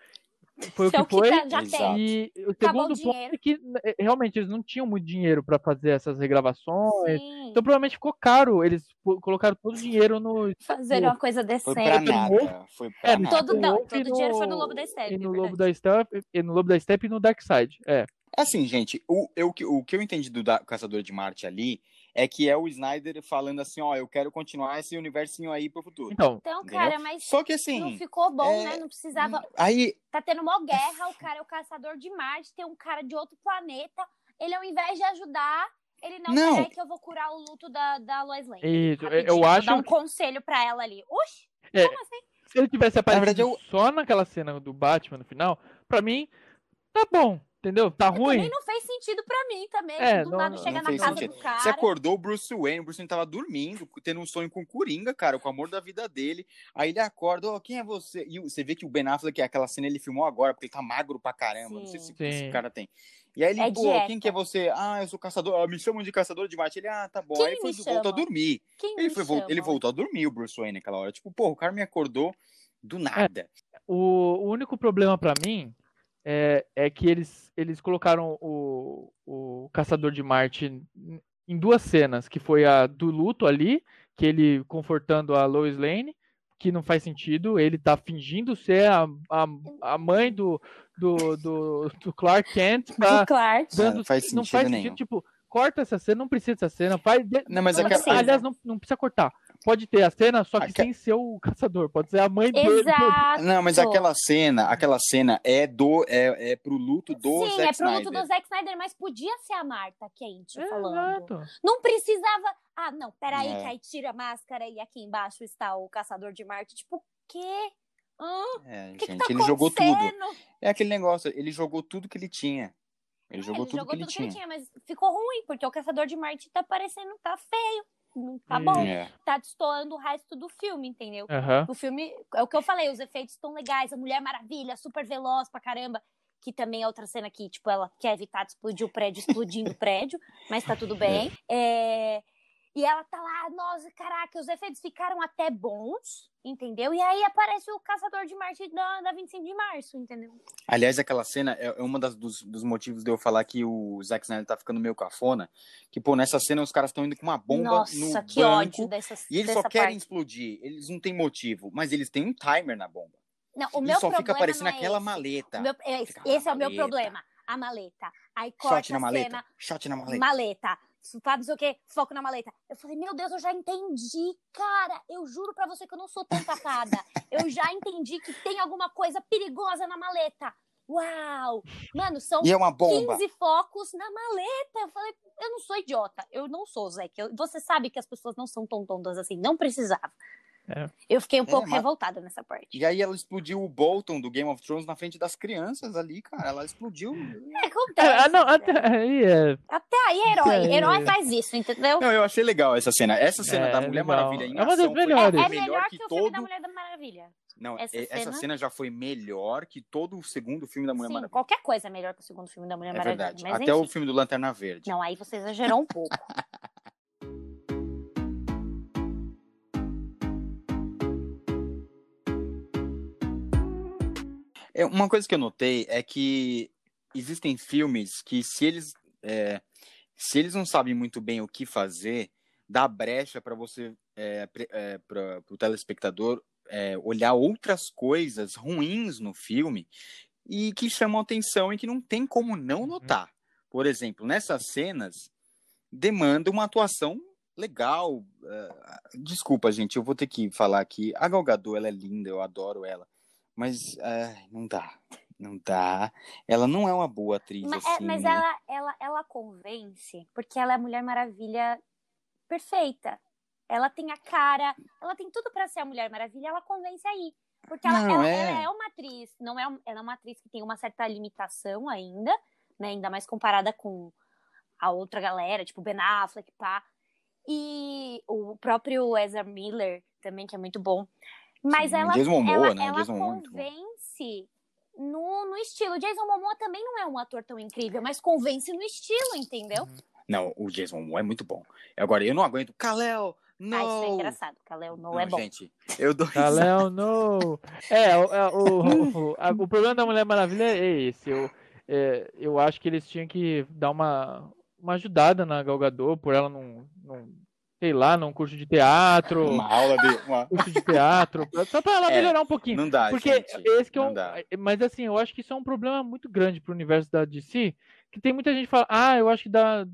[SPEAKER 2] Foi o que foi.
[SPEAKER 1] tá- já.
[SPEAKER 2] E o
[SPEAKER 1] Acabou o
[SPEAKER 2] segundo ponto é que é, realmente eles não tinham muito dinheiro pra fazer essas regravações.
[SPEAKER 1] Sim.
[SPEAKER 2] Então provavelmente ficou caro. Eles colocaram todo o dinheiro no.
[SPEAKER 1] Fazer uma coisa
[SPEAKER 3] Foi pra
[SPEAKER 1] decente.
[SPEAKER 3] nada. Foi pra
[SPEAKER 2] É,
[SPEAKER 3] nada.
[SPEAKER 1] Todo- não, todo o dinheiro foi no Lobo da Steppe,
[SPEAKER 2] E no
[SPEAKER 1] verdade.
[SPEAKER 2] Lobo da Steppe, e no Lobo da Steppe e no Dark Side. É.
[SPEAKER 3] Assim, gente, o, eu, que- o que eu entendi do da- Caçador de Marte ali é que é o Snyder falando assim, ó, eu quero continuar esse universinho aí pro futuro.
[SPEAKER 2] Então,
[SPEAKER 1] Então, cara, mas
[SPEAKER 3] Só que assim,
[SPEAKER 1] não ficou bom,
[SPEAKER 3] é-
[SPEAKER 1] né? Não precisava.
[SPEAKER 3] aí
[SPEAKER 1] Tá tendo uma guerra, o cara é o caçador de Marte, tem um cara de outro planeta. Ele, ao invés de ajudar, ele não,
[SPEAKER 3] Não.
[SPEAKER 1] peraí que eu vou curar o luto da, da Lois Lane.
[SPEAKER 2] Isso,
[SPEAKER 1] Rapidinho,
[SPEAKER 2] eu
[SPEAKER 1] vou
[SPEAKER 2] acho
[SPEAKER 1] dar um conselho pra ela ali. Oxi,
[SPEAKER 2] É,
[SPEAKER 1] como assim?
[SPEAKER 2] se ele tivesse aparecido
[SPEAKER 3] verdade, eu-
[SPEAKER 2] só naquela cena do Batman no final, pra mim, tá bom, entendeu? Tá ruim.
[SPEAKER 1] Também não fez sentido pra mim também.
[SPEAKER 2] É,
[SPEAKER 1] do
[SPEAKER 2] não-
[SPEAKER 1] nada
[SPEAKER 2] não
[SPEAKER 1] chega na
[SPEAKER 3] fez
[SPEAKER 1] casa
[SPEAKER 3] sentido.
[SPEAKER 1] do cara.
[SPEAKER 3] Você acordou o Bruce Wayne, o Bruce Wayne tava dormindo, tendo um sonho com o Coringa, cara, com o amor da vida dele. Aí ele acorda, ó, quem é você? E você vê que o Ben Affleck, aquela cena ele filmou agora, porque ele tá magro pra caramba, não sei se
[SPEAKER 1] Sim.
[SPEAKER 2] Sim.
[SPEAKER 3] esse cara tem. E aí ele,
[SPEAKER 1] É
[SPEAKER 3] pô,
[SPEAKER 1] dieta.
[SPEAKER 3] quem que é você? Ah, eu sou caçador, ah, me chamam de caçador de Marte. Ele, ah, tá bom.
[SPEAKER 1] Quem
[SPEAKER 3] aí foi,
[SPEAKER 1] me
[SPEAKER 3] voltou a dormir.
[SPEAKER 1] Quem
[SPEAKER 3] Ele, foi,
[SPEAKER 1] chama?
[SPEAKER 3] ele voltou a dormir, o Bruce Wayne, naquela hora. Tipo, pô, o cara me acordou do nada.
[SPEAKER 2] O, o único problema pra mim é, é que eles, eles colocaram o, o Caçador de Marte em duas cenas, que foi a do luto ali, que ele confortando a Lois Lane, que não faz sentido, ele tá fingindo ser a, a, a mãe do, do, do, do Clark Kent, tá
[SPEAKER 1] Do Clark.
[SPEAKER 2] dando,
[SPEAKER 3] não faz
[SPEAKER 2] não
[SPEAKER 3] sentido
[SPEAKER 2] faz
[SPEAKER 3] nenhum.
[SPEAKER 2] sentido, tipo, corta essa cena, não precisa dessa cena, faz, de-
[SPEAKER 3] Não, mas
[SPEAKER 1] Não
[SPEAKER 3] aquela,
[SPEAKER 1] precisa.
[SPEAKER 2] aliás, não, não precisa cortar, pode ter a cena, só que
[SPEAKER 3] Aque-
[SPEAKER 2] sem ser o caçador, pode ser a mãe dele.
[SPEAKER 1] Exato.
[SPEAKER 3] Não, mas aquela cena, aquela cena é do é, é pro luto do
[SPEAKER 1] Sim,
[SPEAKER 3] Zack
[SPEAKER 1] é pro luto
[SPEAKER 3] Snyder.
[SPEAKER 1] do Zack Snyder, mas podia ser a Marta Quente falando.
[SPEAKER 2] Exato.
[SPEAKER 1] Não precisava. Ah, não, peraí,
[SPEAKER 3] É.
[SPEAKER 1] que aí tira a máscara e aqui embaixo está o Caçador de Marte. Tipo, o quê? Hã?
[SPEAKER 3] É,
[SPEAKER 1] O que, que
[SPEAKER 3] gente,
[SPEAKER 1] tá
[SPEAKER 3] ele jogou tudo. É aquele negócio, ele jogou tudo que ele tinha. Ele
[SPEAKER 1] É,
[SPEAKER 3] jogou
[SPEAKER 1] ele
[SPEAKER 3] tudo
[SPEAKER 1] jogou
[SPEAKER 3] que ele
[SPEAKER 1] tudo
[SPEAKER 3] tinha.
[SPEAKER 1] que ele tinha, mas ficou ruim, porque o Caçador de Marte tá parecendo, tá feio. Não tá bom.
[SPEAKER 3] É.
[SPEAKER 1] Tá destoando o resto do filme, entendeu?
[SPEAKER 2] Aham.
[SPEAKER 1] O filme, é o que eu falei, os efeitos estão legais, a Mulher Maravilha, super veloz pra caramba. Que também é outra cena que, tipo, ela quer evitar de explodir o prédio, explodindo o prédio, mas tá tudo bem. É, E ela tá lá, nossa, caraca, os efeitos ficaram até bons, entendeu? E aí aparece o Caçador de Marte da, da 25 de março, entendeu?
[SPEAKER 3] Aliás, aquela cena é é das, dos, dos motivos de eu falar que o Zack Snyder tá ficando meio cafona. Que, pô, nessa cena os caras estão indo com uma bomba
[SPEAKER 1] Nossa,
[SPEAKER 3] no
[SPEAKER 1] que
[SPEAKER 3] banco.
[SPEAKER 1] ódio dessa,
[SPEAKER 3] E eles só querem
[SPEAKER 1] parte.
[SPEAKER 3] explodir. Eles não têm motivo, mas eles têm um timer na bomba.
[SPEAKER 1] Não, o
[SPEAKER 3] e
[SPEAKER 1] meu
[SPEAKER 3] só
[SPEAKER 1] problema
[SPEAKER 3] fica aparecendo
[SPEAKER 1] é
[SPEAKER 3] aquela
[SPEAKER 1] esse.
[SPEAKER 3] maleta.
[SPEAKER 1] Meu- é esse, esse é o meu problema. A maleta. Aí
[SPEAKER 3] Shot
[SPEAKER 1] corta
[SPEAKER 3] na
[SPEAKER 1] a
[SPEAKER 3] maleta.
[SPEAKER 1] cena,
[SPEAKER 3] Shot na maleta.
[SPEAKER 1] maleta. Não sei o que, foco na maleta. Eu falei, meu Deus, eu já entendi. Cara, eu juro pra você que eu não sou tão tapada. eu já entendi que tem alguma coisa perigosa na maleta. Uau! Mano, são
[SPEAKER 3] E é uma bomba.
[SPEAKER 1] 15 focos na maleta. Eu falei, eu não sou idiota. Eu não sou, Zé. Você sabe que as pessoas não são tão tontas assim. Não precisava.
[SPEAKER 2] É.
[SPEAKER 1] Eu fiquei um
[SPEAKER 3] É,
[SPEAKER 1] pouco
[SPEAKER 3] mas-
[SPEAKER 1] revoltada nessa parte.
[SPEAKER 3] E aí ela explodiu o Bolton do Game of Thrones na frente das crianças ali, cara. Ela explodiu.
[SPEAKER 1] É, acontece.
[SPEAKER 2] Ah, não,
[SPEAKER 1] Zé.
[SPEAKER 2] até aí é.
[SPEAKER 1] Até aí é herói.
[SPEAKER 2] É.
[SPEAKER 1] Herói faz isso, entendeu?
[SPEAKER 3] Não, eu achei legal essa cena. Essa cena
[SPEAKER 2] É,
[SPEAKER 3] da Mulher
[SPEAKER 2] legal.
[SPEAKER 3] Maravilha em
[SPEAKER 2] É uma das melhores.
[SPEAKER 1] É
[SPEAKER 3] melhor, que,
[SPEAKER 1] que o filme da
[SPEAKER 3] todo.
[SPEAKER 1] Mulher da Maravilha.
[SPEAKER 3] Não,
[SPEAKER 1] essa
[SPEAKER 3] essa,
[SPEAKER 1] cena.
[SPEAKER 3] cena já foi melhor que todo o segundo filme da Mulher
[SPEAKER 1] Sim,
[SPEAKER 3] Maravilha.
[SPEAKER 1] qualquer coisa é melhor que o segundo filme da Mulher
[SPEAKER 3] É
[SPEAKER 1] Maravilha.
[SPEAKER 3] verdade.
[SPEAKER 1] Mas
[SPEAKER 3] Até o
[SPEAKER 1] enfim.
[SPEAKER 3] filme do Lanterna Verde.
[SPEAKER 1] Não, aí você exagerou um pouco.
[SPEAKER 3] É, uma coisa que eu notei é que existem filmes que se eles é, se eles não sabem muito bem o que fazer, dá brecha para você é, para o telespectador é, olhar outras coisas ruins no filme e que chamam atenção e que não tem como não
[SPEAKER 2] Uhum.
[SPEAKER 3] notar. Por exemplo, nessas cenas demanda uma atuação legal. é, desculpa, gente, eu vou ter que falar aqui. A Gal Gadot, ela é linda, eu adoro ela. Mas é, não dá. Não dá. Ela não é uma boa atriz,
[SPEAKER 1] mas é-
[SPEAKER 3] assim.
[SPEAKER 1] mas ela, ela, ela convence porque ela é a Mulher Maravilha perfeita. Ela tem a cara, ela tem tudo pra ser a Mulher Maravilha, ela convence aí. Porque ela,
[SPEAKER 3] Não,
[SPEAKER 1] ela-
[SPEAKER 3] é.
[SPEAKER 1] ela é uma atriz, não é, ela é uma atriz que tem uma certa limitação ainda, né? Ainda mais comparada com a outra galera, tipo Ben Affleck, pá. E o próprio Ezra Miller também, que é muito bom. Mas
[SPEAKER 3] Sim,
[SPEAKER 1] ela,
[SPEAKER 3] Jason Momoa,
[SPEAKER 1] ela,
[SPEAKER 3] né?
[SPEAKER 1] ela
[SPEAKER 3] Jason é
[SPEAKER 1] convence no, no estilo. Jason Momoa também não é um ator tão incrível, mas convence no estilo, entendeu?
[SPEAKER 3] Não, o Jason Momoa é muito bom. Agora, eu não aguento. Kalel, não!
[SPEAKER 1] Ah, isso é engraçado. Kalel não, é bom.
[SPEAKER 3] gente. Eu dou
[SPEAKER 2] Kalel, no. É, o, é, o, o, a- o problema da Mulher Maravilha é esse. Eu, é, eu acho que eles tinham que dar uma, uma ajudada na Gal Gadot, por ela não, não sei lá, num curso de teatro,
[SPEAKER 3] uma aula de... Uma...
[SPEAKER 2] curso de teatro, só pra ela
[SPEAKER 3] É,
[SPEAKER 2] melhorar um pouquinho.
[SPEAKER 3] Não dá,
[SPEAKER 2] Porque
[SPEAKER 3] gente.
[SPEAKER 2] esse que é
[SPEAKER 3] não
[SPEAKER 2] um,
[SPEAKER 3] dá.
[SPEAKER 2] mas assim, eu acho que isso é um problema muito grande pro universo da DC, que tem muita gente que fala: "Ah, eu acho que dá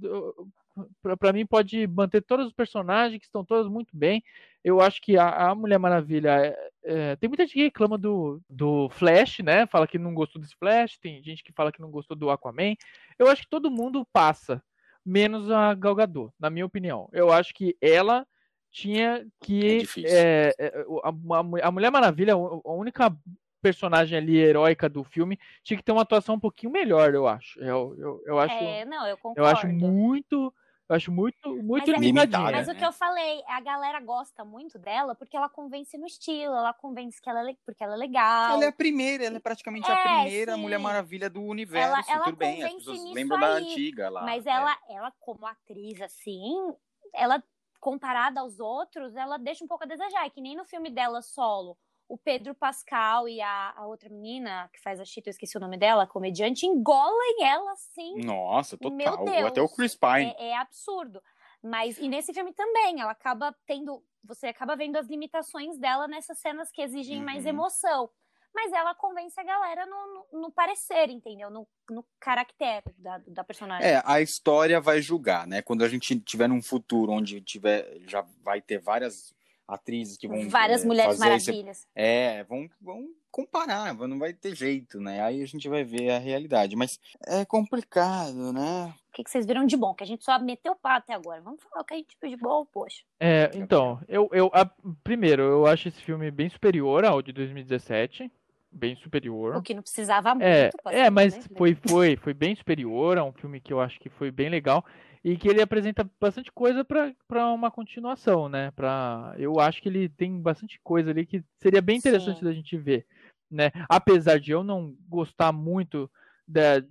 [SPEAKER 2] para mim pode manter todos os personagens que estão todos muito bem. Eu acho que a, a Mulher Maravilha é, é, tem muita gente que reclama do, do Flash, né? Fala que não gostou desse Flash, tem gente que fala que não gostou do Aquaman. Eu acho que todo mundo passa, menos a Gal Gadot, na minha opinião. Eu acho que ela tinha que é é, é a, a, Mulher Maravilha, a única personagem ali heróica do filme tinha que ter uma atuação um pouquinho melhor, eu acho. Eu, eu, eu acho.
[SPEAKER 1] É, não, eu concordo.
[SPEAKER 2] Eu acho muito eu acho muito, muito mas, limitadinha.
[SPEAKER 1] Mas o que eu falei, a galera gosta muito dela porque ela convence no estilo, ela convence que ela é, porque ela é legal.
[SPEAKER 3] Ela é a primeira, ela é praticamente é, a primeira sim. Mulher Maravilha do universo. Ela, ela Tudo bem, as pessoas lembram da antiga lá.
[SPEAKER 1] Mas ela, é. ela, como atriz, assim, ela, comparada aos outros, ela deixa um pouco a desejar. É que nem no filme dela solo o Pedro Pascal e a, a, outra menina que faz a Chita, eu esqueci o nome dela, a comediante, engolem ela assim.
[SPEAKER 3] Nossa, total. Meu Deus, Até o Chris Pine.
[SPEAKER 1] É, é, absurdo. Mas, e nesse filme também, ela acaba tendo. Você acaba vendo as limitações dela nessas cenas que exigem uhum. mais emoção. Mas ela convence a galera no, no, no parecer, entendeu? No, no caráter da, da personagem.
[SPEAKER 3] É, a história vai julgar, né? Quando a gente tiver num futuro onde tiver, já vai ter várias atrizes que vão.
[SPEAKER 1] Várias é, mulheres maravilhas. Esse...
[SPEAKER 3] É, vão, vão comparar, não vai ter jeito, né? Aí a gente vai ver a realidade. Mas é complicado, né?
[SPEAKER 1] O que, que vocês viram de bom? Que a gente só meteu o pau até agora. Vamos falar o que a gente viu de bom, poxa.
[SPEAKER 2] É, então, eu, eu a, primeiro, eu acho esse filme bem superior ao de 2017 bem superior.
[SPEAKER 1] O que não precisava
[SPEAKER 2] é,
[SPEAKER 1] muito.
[SPEAKER 2] É, mas né? foi, foi, foi bem superior. É um filme que eu acho que foi bem legal e que ele apresenta bastante coisa para uma continuação, né? Pra, eu acho que ele tem bastante coisa ali que seria bem interessante Sim. da gente ver, né? Apesar de eu não gostar muito da,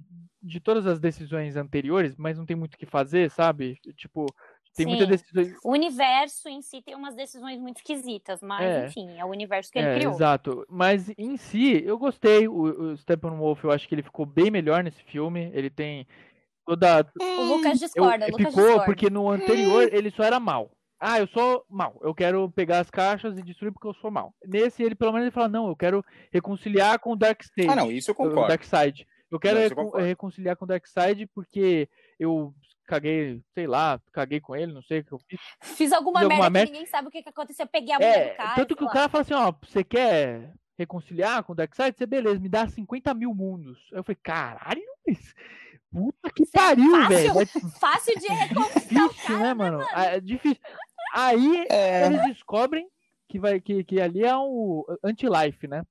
[SPEAKER 2] de todas as decisões anteriores, mas não tem muito o que fazer, sabe? Tipo, tem muitas decisões.
[SPEAKER 1] O universo em si tem umas decisões muito esquisitas, mas é. enfim, é o universo que ele
[SPEAKER 2] é,
[SPEAKER 1] criou.
[SPEAKER 2] Exato. Mas em si, eu gostei. O, o Steppenwolf, eu acho que ele ficou bem melhor nesse filme. Ele tem toda.
[SPEAKER 1] O Lucas discorda, eu, Lucas
[SPEAKER 2] ficou
[SPEAKER 1] discorda.
[SPEAKER 2] porque no anterior ele só era mal. Ah, eu sou mal. Eu quero pegar as caixas e destruir porque eu sou mal. Nesse, ele pelo menos ele fala: não, eu quero reconciliar com o Darkseid.
[SPEAKER 3] Ah, não, isso eu concordo.
[SPEAKER 2] Darkseid. Eu quero não, recon eu reconciliar com o Darkseid porque eu caguei, sei lá, caguei com ele, não sei o que eu fiz.
[SPEAKER 1] Fiz alguma, fiz alguma merda, merda, que ninguém sabe o que, que aconteceu. Eu peguei a mulher é, do cara.
[SPEAKER 2] Tanto que o cara fala assim: ó, você quer reconciliar com o Darkseid? Você, beleza, me dá 50 mil mundos. Eu falei: caralho, isso Puta que Isso pariu, é velho. É
[SPEAKER 1] fácil de reconquistar difícil,
[SPEAKER 2] né, mano? mano? É difícil. Aí é... eles descobrem que, vai, que, que ali é um anti-life, né?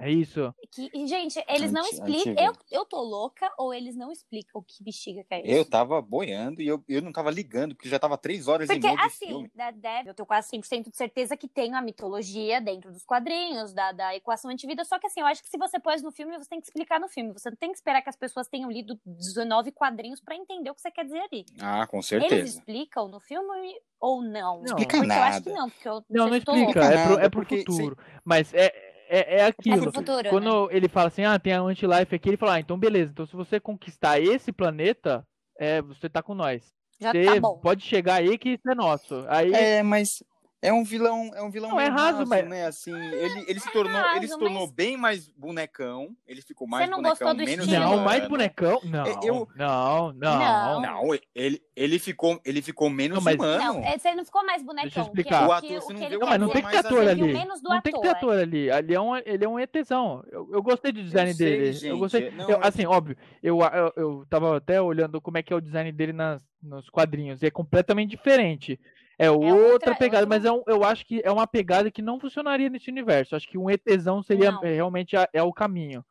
[SPEAKER 2] É isso.
[SPEAKER 1] Que, gente, eles não explicam. Eu, eu tô louca ou eles não explicam o que bexiga que é isso?
[SPEAKER 3] Eu tava boiando e eu, eu não tava ligando, porque já tava três horas porque, e meia
[SPEAKER 1] assim, de filme. Deve, eu tenho quase 100% de certeza que tem a mitologia dentro dos quadrinhos, da, da equação antivida. Só que assim, eu acho que se você pôs no filme, você tem que explicar no filme. Você não tem que esperar que as pessoas tenham lido 19 quadrinhos para entender o que você quer dizer ali.
[SPEAKER 3] Ah, com certeza.
[SPEAKER 1] Eles explicam no filme ou não?
[SPEAKER 3] Não explica porque nada.
[SPEAKER 1] eu acho que não, porque eu
[SPEAKER 2] não, não explica, é pro, é pro futuro. Mas é, é, é aquilo. É futuro, Quando né? ele fala assim, ah, tem a anti-life aqui, ele fala, ah, então beleza. Então se você conquistar esse planeta, é, você tá com nós. Já você tá pode chegar aí que isso é nosso. Aí...
[SPEAKER 3] É, mas é um vilão, é um vilão não, é raso, raso mas... né? Assim, ele, ele se tornou, raso, ele se tornou mas... bem mais bonecão. Ele ficou mais Você não bonecão, gostou do menos
[SPEAKER 2] estilo? Não, mais bonecão? Não. Eu... Não, não.
[SPEAKER 3] Não, ele, ele ficou, ele ficou menos não, mas... humano.
[SPEAKER 1] Não, você não ficou mais bonecão.
[SPEAKER 2] Deixa eu explicar.
[SPEAKER 3] O ator, você não viu
[SPEAKER 2] não, mas não tem que ter ator ali. Não tem que ter ator ali. Ali é um, ele é um ETzão. Eu, eu gostei do design sei, dele. Gente, eu gostei. Não, eu, assim, óbvio, eu, eu, eu tava até olhando como é que é o design dele nas, nos quadrinhos. E é completamente diferente. É, é outra, outra, pegada, outra... mas é um, eu acho que é uma pegada que não funcionaria nesse universo. Acho que um ETzão seria não. realmente a, é o caminho.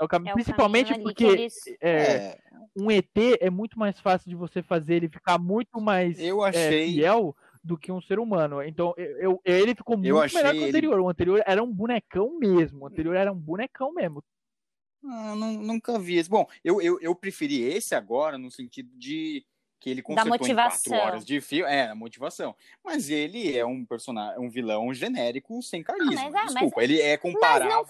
[SPEAKER 2] É o caminho, é principalmente o porque eles... é, é. um ET é muito mais fácil de você fazer ele ficar muito mais
[SPEAKER 3] eu é, achei...
[SPEAKER 2] fiel do que um ser humano. Então, eu, ele ficou muito melhor que o anterior. Ele... O anterior era um bonecão mesmo. O anterior era um bonecão mesmo.
[SPEAKER 3] Ah, não, nunca vi esse. Bom, eu, eu, eu preferi esse agora no sentido de que ele consertou em quatro horas de filme. É, a motivação. Mas ele é um personagem, um vilão genérico sem carisma. Ah, mas, Desculpa, mas, ele é comparável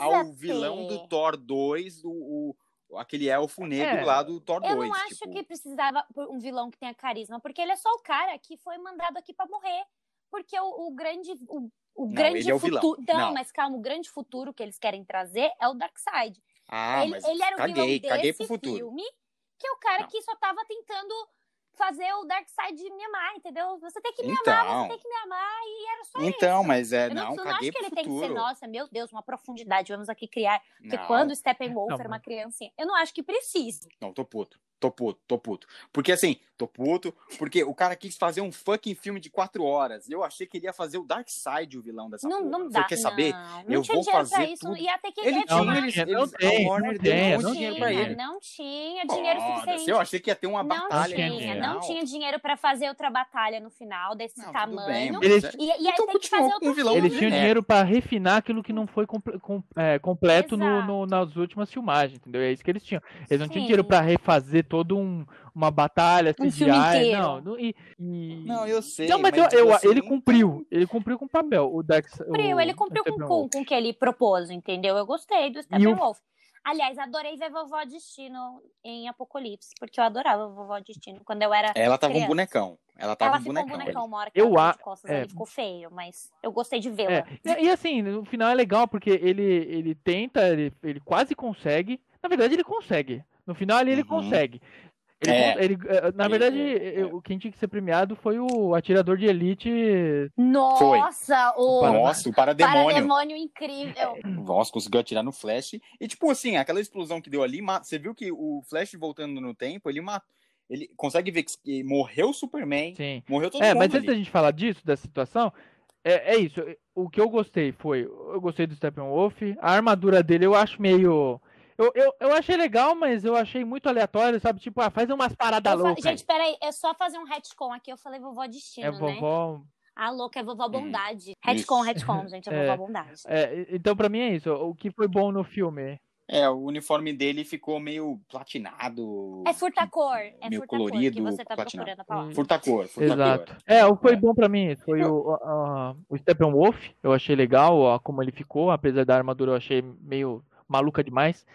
[SPEAKER 3] ao vilão do Thor 2, do, o, aquele elfo negro é. lá do Thor 2.
[SPEAKER 1] Eu não acho tipo... que precisava um vilão que tenha carisma, porque ele é só o cara que foi mandado aqui para morrer. Porque o, o grande. O, o
[SPEAKER 3] não,
[SPEAKER 1] grande
[SPEAKER 3] é o
[SPEAKER 1] futuro. Não, não, mas calma, o grande futuro que eles querem trazer é o Darkseid.
[SPEAKER 3] Ah, ele, mas ele era o caguei, vilão desse
[SPEAKER 1] filme que é o cara não. que só tava tentando fazer o Darkseid me amar, entendeu? Você tem que me
[SPEAKER 3] Então.
[SPEAKER 1] amar, você tem que me amar, e era só
[SPEAKER 3] Então,
[SPEAKER 1] isso.
[SPEAKER 3] mas é,
[SPEAKER 1] Eu
[SPEAKER 3] não,
[SPEAKER 1] não, eu não acho que ele
[SPEAKER 3] pro
[SPEAKER 1] tem que ser,
[SPEAKER 3] futuro.
[SPEAKER 1] nossa, meu Deus, uma profundidade, vamos aqui criar. Porque
[SPEAKER 3] Não.
[SPEAKER 1] quando o Steppenwolf
[SPEAKER 2] Não,
[SPEAKER 1] era uma criancinha, eu não acho que precisa.
[SPEAKER 3] Não, tô puto. Tô puto, tô puto. Porque assim, tô puto, porque o cara quis fazer um fucking filme de quatro horas. Eu achei que ele ia fazer o Darkseid, o vilão dessa
[SPEAKER 1] Não,
[SPEAKER 3] porra.
[SPEAKER 1] não
[SPEAKER 3] Você
[SPEAKER 1] dá.
[SPEAKER 3] quer saber?
[SPEAKER 1] Não,
[SPEAKER 3] Eu
[SPEAKER 1] não tinha
[SPEAKER 3] vou
[SPEAKER 1] dinheiro pra
[SPEAKER 3] fazer
[SPEAKER 1] isso.
[SPEAKER 3] tudo.
[SPEAKER 1] E até que
[SPEAKER 3] Ele
[SPEAKER 1] é
[SPEAKER 3] tinha,
[SPEAKER 2] não
[SPEAKER 3] eles,
[SPEAKER 2] tinha,
[SPEAKER 3] eles,
[SPEAKER 2] não tem,
[SPEAKER 3] a Warner
[SPEAKER 2] não
[SPEAKER 3] deu um
[SPEAKER 1] não
[SPEAKER 2] não
[SPEAKER 3] dinheiro pra
[SPEAKER 1] tinha,
[SPEAKER 3] ele.
[SPEAKER 1] não tinha dinheiro
[SPEAKER 3] Foda-se,
[SPEAKER 1] suficiente.
[SPEAKER 3] Eu achei que ia ter uma
[SPEAKER 1] Não
[SPEAKER 3] batalha
[SPEAKER 1] tinha,
[SPEAKER 3] no
[SPEAKER 2] tinha,
[SPEAKER 3] final.
[SPEAKER 1] não tinha dinheiro pra fazer outra batalha no final desse
[SPEAKER 3] Não,
[SPEAKER 1] tamanho.
[SPEAKER 3] bem,
[SPEAKER 2] Eles-
[SPEAKER 3] é-
[SPEAKER 1] E, e aí
[SPEAKER 3] Então
[SPEAKER 1] tem que fazer outro
[SPEAKER 3] vilão.
[SPEAKER 2] Eles tinham
[SPEAKER 3] genérico.
[SPEAKER 2] dinheiro pra refinar aquilo que não foi comple- com- é, completo no, nas últimas filmagens, entendeu? É isso que eles tinham. Eles não tinham dinheiro pra refazer todo um, uma batalha,
[SPEAKER 1] Um
[SPEAKER 2] CGI,
[SPEAKER 1] filme inteiro.
[SPEAKER 2] não. não e, e-
[SPEAKER 3] Não, eu sei.
[SPEAKER 2] Não, mas, eu-
[SPEAKER 3] tipo
[SPEAKER 2] eu-
[SPEAKER 3] assim,
[SPEAKER 2] ele cumpriu. Ele cumpriu com o papel. O Dark,
[SPEAKER 1] Cumpriu,
[SPEAKER 2] o,
[SPEAKER 1] ele cumpriu com,
[SPEAKER 2] Steppenwolf.
[SPEAKER 1] com, com o que ele propôs, entendeu? Eu gostei do
[SPEAKER 2] o-
[SPEAKER 1] Steppenwolf. Aliás, adorei ver Vovó Destino em Apocalipse, porque eu adorava Vovó Destino quando eu era.
[SPEAKER 3] Ela tava um
[SPEAKER 1] criança.
[SPEAKER 3] bonecão. Ela tava
[SPEAKER 1] ela
[SPEAKER 3] um
[SPEAKER 1] ficou
[SPEAKER 3] bonecão.
[SPEAKER 1] um bonecão uma hora que
[SPEAKER 2] Eu
[SPEAKER 1] ela
[SPEAKER 2] a-
[SPEAKER 1] de costas,
[SPEAKER 2] é.
[SPEAKER 1] ele ficou feio, mas eu gostei de vê-la.
[SPEAKER 2] É, e, e assim, no final é legal porque ele, ele tenta, ele, ele quase consegue. Na verdade, ele consegue. No final ali ele
[SPEAKER 3] Uhum.
[SPEAKER 2] consegue. Ele,
[SPEAKER 3] É.
[SPEAKER 2] ele, eh, na verdade,
[SPEAKER 3] é, é.
[SPEAKER 2] eu- quem tinha que ser premiado foi o atirador de elite.
[SPEAKER 1] Nossa, o
[SPEAKER 2] Para-
[SPEAKER 3] Nossa, o parademônio.
[SPEAKER 1] parademônio incrível.
[SPEAKER 3] Nossa, conseguiu atirar no Flash. E, tipo assim, aquela explosão que deu ali, você viu que o Flash voltando no tempo, ele matou. Ele consegue ver que morreu o Superman,
[SPEAKER 2] Sim.
[SPEAKER 3] morreu todo
[SPEAKER 2] É,
[SPEAKER 3] mundo.
[SPEAKER 2] mas antes da gente falar disso, dessa situação, é, é isso. O que eu gostei foi. Eu gostei do Steppenwolf. A armadura dele eu acho meio. Eu, eu, eu achei legal, mas eu achei muito aleatório, sabe? Tipo, ah, faz umas paradas loucas. aí.
[SPEAKER 1] Gente, peraí, é só fazer um retcon aqui. Eu falei vovó Destino,
[SPEAKER 2] É
[SPEAKER 1] né?
[SPEAKER 2] vovó.
[SPEAKER 1] A louca é vovó
[SPEAKER 3] Hum,
[SPEAKER 1] Bondade. Retcon,
[SPEAKER 3] isso.
[SPEAKER 1] retcon, gente, é
[SPEAKER 2] É.
[SPEAKER 1] vovó Bondade.
[SPEAKER 2] É, então, pra mim é isso. O que foi bom no filme.
[SPEAKER 3] É, o uniforme dele ficou meio platinado.
[SPEAKER 1] É furtacor, é
[SPEAKER 3] meio
[SPEAKER 1] furtacor
[SPEAKER 3] colorido,
[SPEAKER 1] que você tá
[SPEAKER 3] platinado.
[SPEAKER 1] procurando a palavra.
[SPEAKER 3] Furtacor, furtacor.
[SPEAKER 2] Exato. É, o que foi
[SPEAKER 3] É.
[SPEAKER 2] bom pra mim foi o, a- o Steppenwolf. Eu achei legal ó, como ele ficou, apesar da armadura eu achei meio maluca demais.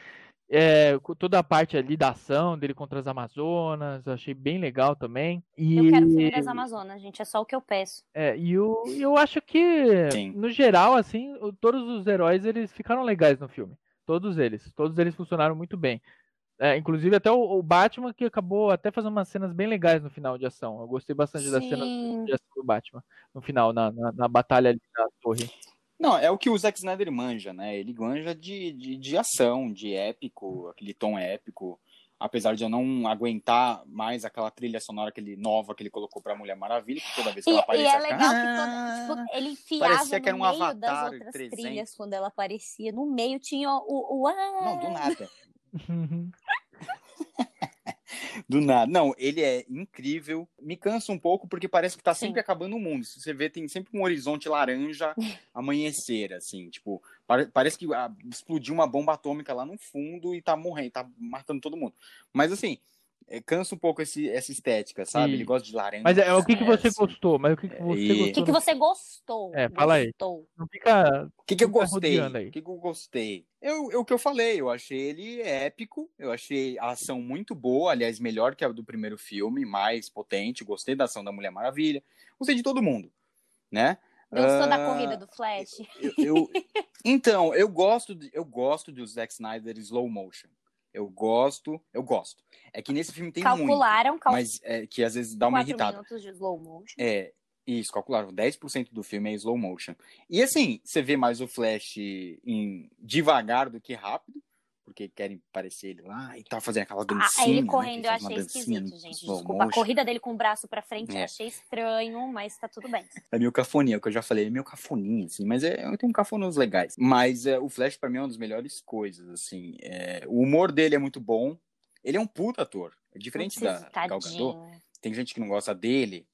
[SPEAKER 2] É, toda a parte ali da ação dele contra as Amazonas, eu achei bem legal também. E,
[SPEAKER 1] Eu quero o filme das Amazonas, gente, é só o que eu peço.
[SPEAKER 2] é, e eu, eu acho que,
[SPEAKER 3] Sim.
[SPEAKER 2] no geral, assim, todos os heróis eles ficaram legais no filme. Todos eles. Todos eles funcionaram muito bem. É, inclusive até o, o Batman, que acabou até fazendo umas cenas bem legais no final de ação. Eu gostei bastante das cenas
[SPEAKER 1] Sim.
[SPEAKER 2] de ação do Batman no final, na, na, na batalha ali na torre.
[SPEAKER 3] Não, é o que o Zack Snyder manja, né? Ele manja de, de, de ação, de épico, aquele tom épico. Apesar de eu não aguentar mais aquela trilha sonora aquele, nova que ele colocou pra Mulher Maravilha, que toda vez que
[SPEAKER 1] E,
[SPEAKER 3] ela
[SPEAKER 1] e
[SPEAKER 3] aparecia...
[SPEAKER 1] é
[SPEAKER 3] eu ficava,
[SPEAKER 1] legal que
[SPEAKER 3] "Ah".
[SPEAKER 1] toda, tipo, ele enfiava
[SPEAKER 3] Parecia que era
[SPEAKER 1] no
[SPEAKER 3] um
[SPEAKER 1] meio das
[SPEAKER 3] Avatar
[SPEAKER 1] outras
[SPEAKER 3] 300.
[SPEAKER 1] trilhas quando ela aparecia. No meio tinha o, o, ah,
[SPEAKER 3] Não, do nada. Do nada. Não, ele é incrível. Me cansa um pouco porque parece que tá
[SPEAKER 1] Sim.
[SPEAKER 3] sempre acabando o mundo. Se você vê, tem sempre um horizonte laranja amanhecer, assim. Tipo, pare- parece que ah, explodiu uma bomba atômica lá no fundo e tá morrendo, tá matando todo mundo. Mas assim, cansa um pouco esse, essa estética, sabe?
[SPEAKER 2] E-
[SPEAKER 3] Ele gosta de laranja.
[SPEAKER 2] Mas é, o que, que você gostou? Mas o que, que você
[SPEAKER 3] E-
[SPEAKER 2] gostou?
[SPEAKER 1] O que, que você gostou?
[SPEAKER 2] É, fala aí.
[SPEAKER 1] Gostou.
[SPEAKER 2] Não fica.
[SPEAKER 3] O que, que eu gostei? O que, que eu gostei? Eu, eu- o que eu falei, eu achei ele épico, eu achei a ação muito boa, aliás, melhor que a do primeiro filme, mais potente. Gostei da ação da Mulher Maravilha, gostei de todo mundo, né?
[SPEAKER 1] Gostou da
[SPEAKER 3] Ah,
[SPEAKER 1] corrida do Flash?
[SPEAKER 3] Eu, eu- então, eu gosto, de- eu gosto do Zack Snyder slow motion. Eu gosto, eu gosto. É que nesse filme tem muito,
[SPEAKER 1] Calcularam, calcularam
[SPEAKER 3] mas é que às vezes dá uma
[SPEAKER 1] 4
[SPEAKER 3] irritada.
[SPEAKER 1] minutos de slow motion.
[SPEAKER 3] É, isso, calcularam. 10% do filme é slow motion. E assim, você vê mais o Flash em devagar do que rápido, porque querem parecer ele lá e tá fazendo aquela
[SPEAKER 1] Ah,
[SPEAKER 3] dancinha.
[SPEAKER 1] ele
[SPEAKER 3] né,
[SPEAKER 1] correndo
[SPEAKER 3] que
[SPEAKER 1] eu achei esquisito, gente. Desculpa, a
[SPEAKER 3] motion.
[SPEAKER 1] corrida dele com o braço pra frente eu
[SPEAKER 3] É.
[SPEAKER 1] achei estranho, mas tá tudo bem.
[SPEAKER 3] É meio cafoninha, o que eu já falei, é meio cafoninha, assim, mas é, tem um cafonos legais. Mas é, o Flash, pra mim, é uma das melhores coisas, assim. É, o humor dele é muito bom. Ele é um puta ator. É diferente da Gal Gadot. tem gente que não gosta dele,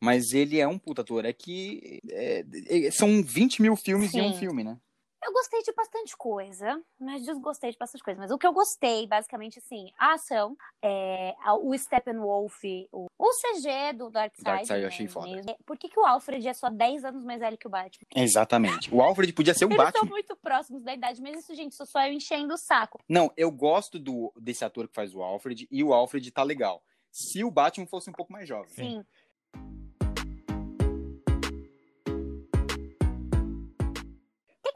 [SPEAKER 3] mas ele é um puta ator. É que é, é, são 20 mil filmes em um
[SPEAKER 1] Sim.
[SPEAKER 3] filme, né?
[SPEAKER 1] Eu gostei de bastante coisa, mas desgostei de bastante coisa. Mas o que eu gostei, basicamente, assim, a ação, é, o Steppenwolf, o, o CG do Darkseid.
[SPEAKER 3] Darkseid eu
[SPEAKER 1] né,
[SPEAKER 3] achei foda.
[SPEAKER 1] mesmo. Por que, que o Alfred é só 10 anos mais velho que o Batman?
[SPEAKER 3] Exatamente. O Alfred podia ser o
[SPEAKER 1] Eles são
[SPEAKER 3] Batman.
[SPEAKER 1] muito próximos da idade, mas isso, gente, isso só eu enchendo o saco.
[SPEAKER 3] Não, eu gosto do, desse ator que faz o Alfred e o Alfred tá legal. Se o Batman fosse um pouco mais jovem.
[SPEAKER 1] Sim.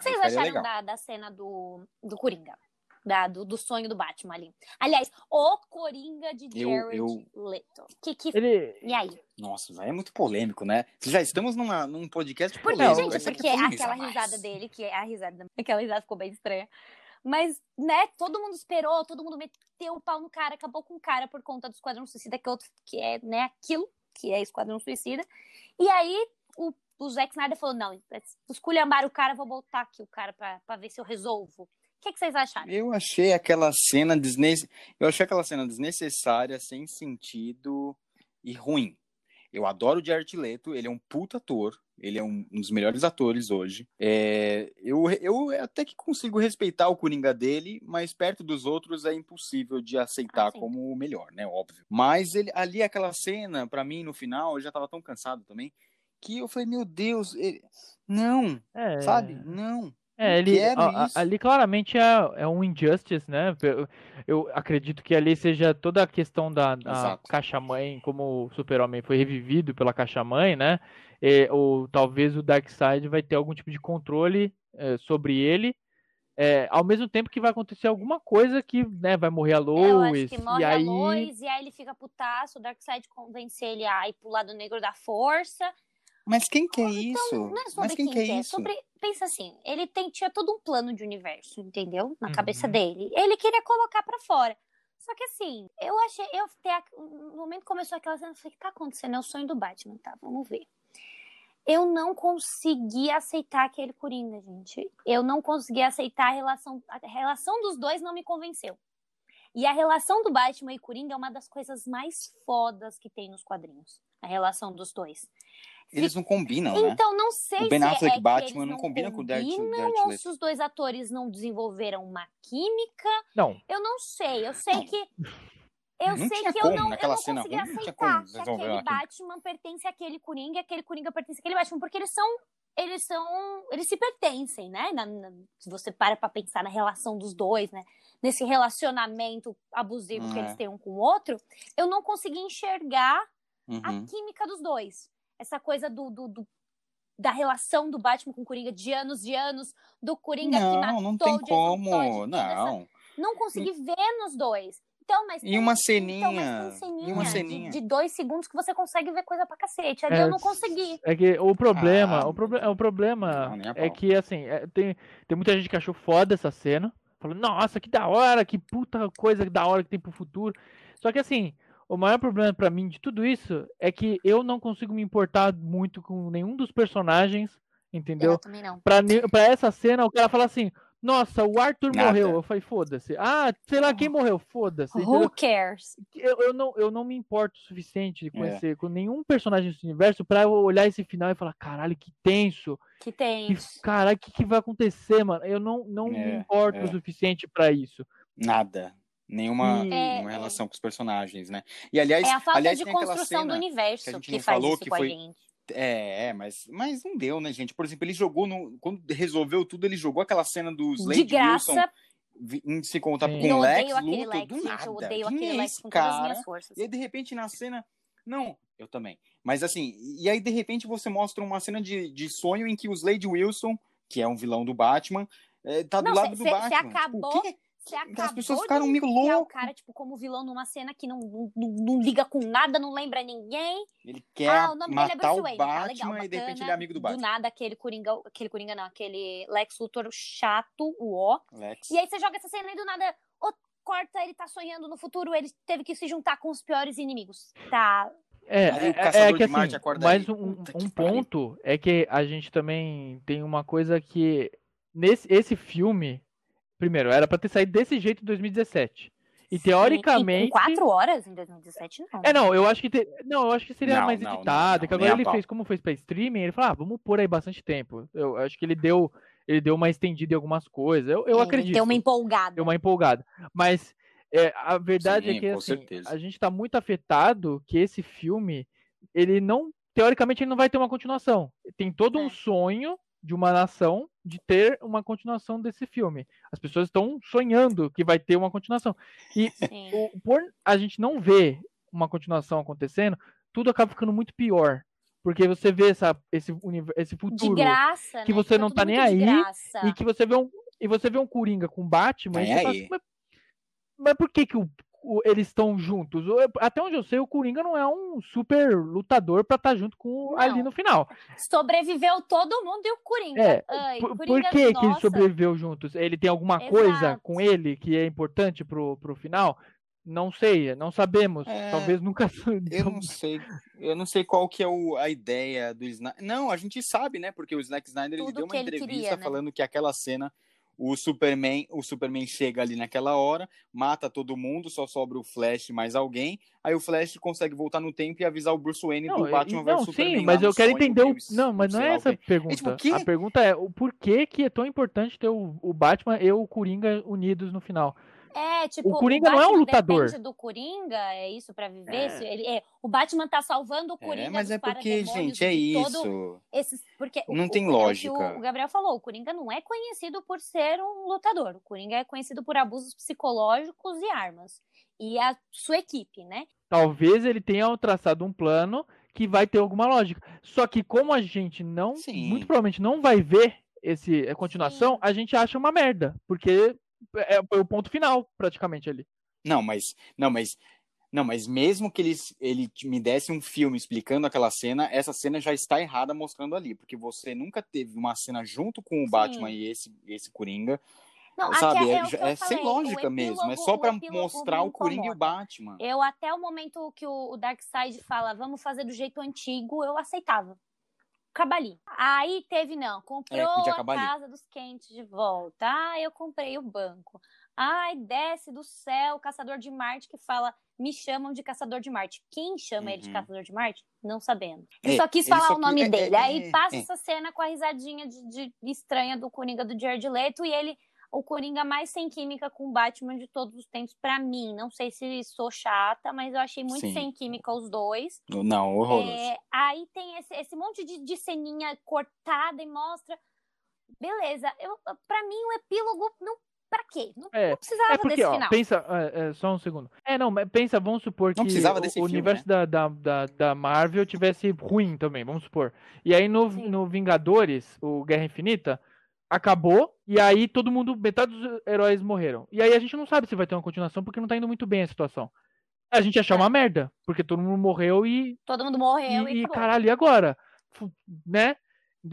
[SPEAKER 1] Que, que vocês
[SPEAKER 3] ficaria
[SPEAKER 1] acharam da, da cena do, do Coringa? da, do, do, sonho do Batman ali. Aliás, o Coringa de Jared
[SPEAKER 3] eu,
[SPEAKER 1] eu... Leto. Que, que...
[SPEAKER 2] Ele...
[SPEAKER 1] E aí?
[SPEAKER 3] Nossa, é muito polêmico, né? Já estamos numa, num podcast polêmico.
[SPEAKER 1] Porque, gente, porque aquela risada dele, que é a risada, aquela risada ficou bem estranha. Mas, né, todo mundo esperou, todo mundo meteu o pau no cara, acabou com o cara por conta do Esquadrão Suicida, que é, outro, que é né, aquilo, que é Esquadrão Suicida. E aí, o, o Zack Snyder falou, não, esculhambar o cara, vou botar aqui o cara pra ver se eu resolvo. O que, que vocês acharam?
[SPEAKER 3] Eu achei aquela cena desne... eu achei aquela cena desnecessária, sem sentido e ruim. Eu adoro o Jared Leto, ele é um puta ator, ele é um, um dos melhores atores hoje. É, eu, eu até que consigo respeitar o Coringa dele, mas perto dos outros é impossível de aceitar ah, como o melhor, né? Óbvio. Mas ele, ali aquela cena, para mim, no final, eu já tava tão cansado também, que eu falei, meu Deus, ele... não, é... sabe? Não.
[SPEAKER 2] É, ele, a, ali claramente é, é um injustice, né? Eu, eu, acredito que ali seja toda a questão da, da caixa-mãe, como o super-homem foi revivido pela caixa-mãe, né? E, ou talvez o Darkseid vai ter algum tipo de controle é, sobre ele, é, ao mesmo tempo que vai acontecer alguma coisa que né, vai morrer a Lois. É, eu acho
[SPEAKER 1] que morre
[SPEAKER 2] e
[SPEAKER 1] a
[SPEAKER 2] aí...
[SPEAKER 1] Lois, e aí ele fica putaço, o Darkseid convence ele a ir pro lado negro da força.
[SPEAKER 3] Mas quem que é então, isso? Não é sobre Mas quem, quem que é, é isso? Sobre,
[SPEAKER 1] pensa assim, ele tem, tinha todo um plano de universo, entendeu? Na uhum. cabeça dele. Ele queria colocar para fora. Só que assim, eu achei, eu no momento começou aquela cena, eu falei, o que tá acontecendo? É o sonho do Batman, tá? Vamos ver. Eu não consegui aceitar aquele Coringa, gente. Eu não consegui aceitar a relação, a relação dos dois não me convenceu. E a relação do Batman e Coringa é uma das coisas mais fodas que tem nos quadrinhos. A relação dos dois.
[SPEAKER 3] Eles não combinam, né?
[SPEAKER 1] Então, não sei
[SPEAKER 3] o ben
[SPEAKER 1] se
[SPEAKER 3] Affleck
[SPEAKER 1] é
[SPEAKER 3] Batman
[SPEAKER 1] não,
[SPEAKER 3] não combina com o Darth
[SPEAKER 1] ou se os dois atores não desenvolveram uma química.
[SPEAKER 2] Não.
[SPEAKER 1] Eu não sei. Eu sei
[SPEAKER 3] não.
[SPEAKER 1] que eu
[SPEAKER 3] não
[SPEAKER 1] sei que
[SPEAKER 3] eu
[SPEAKER 1] não, eu não
[SPEAKER 3] cena
[SPEAKER 1] consegui aceitar que aquele Batman pertence àquele Coringa, aquele Coringa pertence àquele Batman, porque eles são eles são eles se pertencem, né? Na, na, se você para para pensar na relação dos dois, né? Nesse relacionamento abusivo que eles é. têm um com o outro, eu não consegui enxergar uhum. a química dos dois. Essa coisa do, do, do da relação do Batman com o Coringa de anos e anos, do Coringa
[SPEAKER 3] não,
[SPEAKER 1] que matou
[SPEAKER 3] não tem como, não.
[SPEAKER 1] Não consegui ver nos dois. Então, mas
[SPEAKER 3] e uma ceninha, então, mas
[SPEAKER 1] ceninha,
[SPEAKER 3] e uma ceninha.
[SPEAKER 1] De, de, dois segundos que você consegue ver coisa pra cacete. Ali é, eu não consegui.
[SPEAKER 2] É que o problema, ah, o, proble o problema não, é que assim, é, tem, tem muita gente que achou foda essa cena. Falou, nossa, que da hora, que puta coisa que da hora que tem pro futuro. Só que assim, o maior problema para mim de tudo isso é que eu não consigo me importar muito com nenhum dos personagens, entendeu? Eu
[SPEAKER 1] também não.
[SPEAKER 2] Pra, pra essa cena, o cara fala assim: Nossa, o Arthur Nada. morreu. Eu falei, foda-se. Ah, sei lá quem morreu, foda-se.
[SPEAKER 1] Who cares?
[SPEAKER 2] Eu, eu, não, eu não me importo o suficiente com, é. esse, com nenhum personagem desse universo pra eu olhar esse final e falar, caralho, que tenso.
[SPEAKER 1] Que tenso.
[SPEAKER 2] Que, caralho, o que, que vai acontecer, mano? Eu não, não é, me importo é. o suficiente para isso.
[SPEAKER 3] Nada nenhuma, é, nenhuma relação com os personagens, né? E aliás,
[SPEAKER 1] é a falta
[SPEAKER 3] aliás,
[SPEAKER 1] de construção do universo que, que faz falou, isso que com foi... a gente.
[SPEAKER 3] É, é, mas, mas não deu, né, gente? Por exemplo, ele jogou no. Quando resolveu tudo, ele jogou aquela cena do Slade de graça. Wilson em se contar com o Lex, Luthor, Lex, do gente, nada. Eu odeio Quem aquele é Lex com cara? todas as minhas forças. E aí, de repente, na cena. Não, eu também. Mas assim, e aí, de repente, você mostra uma cena de, de sonho em que o Slade Wilson, que é um vilão do Batman, é, tá do não, lado cê, do cê, Batman. Você
[SPEAKER 1] tipo, acabou. Tipo, você acabou
[SPEAKER 3] As pessoas ficaram meio loucas.
[SPEAKER 1] o cara, tipo, como vilão numa cena que não, não, não, liga com nada, não lembra ninguém.
[SPEAKER 3] Ele quer ah, o nome matar dele é Bruce Wayne. Tá Batman tá, legal, e de repente ele é amigo do Batman.
[SPEAKER 1] Do nada, aquele Coringa, aquele Coringa não, aquele Lex Luthor chato, o ó.
[SPEAKER 3] Lex.
[SPEAKER 1] E aí você joga essa cena e do nada, oh, corta, ele tá sonhando no futuro, ele teve que se juntar com os piores inimigos. Tá,
[SPEAKER 2] é, é, é, que assim, mais um, um ponto é que a gente também tem uma coisa que nesse esse filme Primeiro, era para ter saído desse jeito em 2017. E teoricamente.
[SPEAKER 1] Sim, e quatro horas em 2017, não.
[SPEAKER 2] É, não, eu acho que. Te... Não, eu acho que seria não, mais não, editado. Não, que agora ele fez, como fez pra streaming, ele falou, ah, vamos pôr aí bastante tempo. Eu acho que ele deu. Ele deu uma estendida em algumas coisas. Eu, eu acredito.
[SPEAKER 1] Deu uma empolgada.
[SPEAKER 2] Deu uma empolgada. Mas é, a verdade é Sim, é que assim, a gente tá muito afetado que esse filme, ele não. Teoricamente, ele não vai ter uma continuação. Tem todo é. um sonho de uma nação de ter uma continuação desse filme. As pessoas estão sonhando que vai ter uma continuação. E o, por a gente não ver uma continuação acontecendo, tudo acaba ficando muito pior. Porque você vê essa, esse, esse futuro
[SPEAKER 1] graça,
[SPEAKER 2] que
[SPEAKER 1] né?
[SPEAKER 2] você não tá nem aí e que você vê um e você vê um Coringa com Batman,
[SPEAKER 3] É
[SPEAKER 2] e você fala
[SPEAKER 3] aí.
[SPEAKER 2] assim, mas, mas por que, que o- o- eles estão juntos? O- Até onde eu sei, o Coringa não é um super lutador pra estar junto com
[SPEAKER 1] Não.
[SPEAKER 2] ali no final.
[SPEAKER 1] Sobreviveu todo mundo e o Coringa.
[SPEAKER 2] É,
[SPEAKER 1] Ai,
[SPEAKER 2] Por,
[SPEAKER 1] Coringa,
[SPEAKER 2] por que, que ele sobreviveu juntos? Ele tem alguma coisa
[SPEAKER 1] Exato.
[SPEAKER 2] com ele que é importante pro, pro final? Não sei, não sabemos.
[SPEAKER 3] É,
[SPEAKER 2] Talvez nunca.
[SPEAKER 3] Eu não sei, eu não sei qual que é o- a ideia do Snyder. Não, a gente sabe, né? Porque o Zack Snyder ele deu uma
[SPEAKER 1] ele
[SPEAKER 3] entrevista
[SPEAKER 1] queria, né?
[SPEAKER 3] falando que aquela cena o Superman, o Superman chega ali naquela hora, mata todo mundo, só sobra o Flash e mais alguém. Aí o Flash consegue voltar no tempo e avisar o Bruce Wayne
[SPEAKER 2] Não,
[SPEAKER 3] do Batman
[SPEAKER 2] não,
[SPEAKER 3] vs Superman.
[SPEAKER 2] sim, mas eu quero entender o. Não, mas não é essa a pergunta.
[SPEAKER 3] tipo, o quê?
[SPEAKER 2] A pergunta é o porquê que é tão importante ter o, o Batman e o Coringa unidos no final.
[SPEAKER 1] É, tipo,
[SPEAKER 2] O Coringa não é um lutador.
[SPEAKER 1] depende do Coringa, é isso pra viver?
[SPEAKER 2] É.
[SPEAKER 1] Ele, é, o Batman tá salvando o Coringa
[SPEAKER 3] É, mas
[SPEAKER 1] dos
[SPEAKER 3] é porque, gente, é isso.
[SPEAKER 1] esses, porque o-
[SPEAKER 3] Não
[SPEAKER 1] o-
[SPEAKER 3] tem
[SPEAKER 1] é o
[SPEAKER 3] lógica.
[SPEAKER 1] O, Gabriel falou, o Coringa não é conhecido por ser um lutador. O Coringa é conhecido por abusos psicológicos e armas. E a sua equipe, né?
[SPEAKER 2] Talvez ele tenha traçado um plano que vai ter alguma lógica. Só que como a gente não,
[SPEAKER 3] Sim.
[SPEAKER 2] muito provavelmente não vai ver esse a continuação,
[SPEAKER 1] Sim.
[SPEAKER 2] a gente acha uma merda, porque é foi o ponto final praticamente ali.
[SPEAKER 3] Não, mas não, mas não, mas mesmo que eles, ele me desse um filme explicando aquela cena, essa cena já está errada mostrando ali, porque você nunca teve uma cena junto com o
[SPEAKER 1] Sim.
[SPEAKER 3] Batman e esse esse Coringa,
[SPEAKER 1] Não,
[SPEAKER 3] sabe?
[SPEAKER 1] aqui
[SPEAKER 3] É,
[SPEAKER 1] é,
[SPEAKER 3] é sem lógica
[SPEAKER 1] o
[SPEAKER 3] mesmo, é
[SPEAKER 1] epílogo-
[SPEAKER 3] só
[SPEAKER 1] epílogo
[SPEAKER 3] mostrar o Coringa e o. Batman.
[SPEAKER 1] Eu, até o momento que o, o Darkseid fala, vamos fazer do jeito antigo, eu aceitava. Cabali. Aí teve, não, comprou
[SPEAKER 3] É,
[SPEAKER 1] a casa dos quentes de volta. Ah, eu comprei o banco. Ai, desce do céu caçador de Marte que fala, me chamam de caçador de Marte. Quem chama ele de
[SPEAKER 3] Uhum.
[SPEAKER 1] caçador de Marte? Não sabemos. Ele
[SPEAKER 3] É,
[SPEAKER 1] só quis falar
[SPEAKER 3] só
[SPEAKER 1] o nome
[SPEAKER 3] quis- é,
[SPEAKER 1] dele.
[SPEAKER 3] é,
[SPEAKER 1] Aí
[SPEAKER 3] é,
[SPEAKER 1] passa
[SPEAKER 3] é.
[SPEAKER 1] essa cena com a risadinha de, de- estranha do Coringa do Jared Leto e ele o Coringa mais sem química com o Batman de todos os tempos pra mim. Não sei se sou chata, mas eu achei muito
[SPEAKER 3] Sim.
[SPEAKER 1] sem química os dois.
[SPEAKER 3] Não, horroroso.
[SPEAKER 1] É, aí tem esse, esse monte de, de ceninha cortada e mostra. Beleza, eu, pra mim o epílogo não. Pra quê? Não,
[SPEAKER 2] É,
[SPEAKER 1] não precisava
[SPEAKER 2] É porque,
[SPEAKER 1] desse
[SPEAKER 2] ó,
[SPEAKER 1] final.
[SPEAKER 2] pensa, é, é, só um segundo. É, não, mas pensa, vamos supor que o,
[SPEAKER 3] filme,
[SPEAKER 2] universo da, da, da, da Marvel tivesse ruim também, vamos supor. E aí no,
[SPEAKER 1] Sim.
[SPEAKER 2] no Vingadores, o Guerra Infinita, acabou, e aí todo mundo, metade dos heróis morreram. E aí a gente não sabe se vai ter uma continuação, porque não tá indo muito bem a situação. A gente ia achar uma merda, porque todo mundo morreu e,
[SPEAKER 1] Todo mundo morreu e,
[SPEAKER 2] e, e
[SPEAKER 1] acabou.
[SPEAKER 2] caralho, e agora? Né?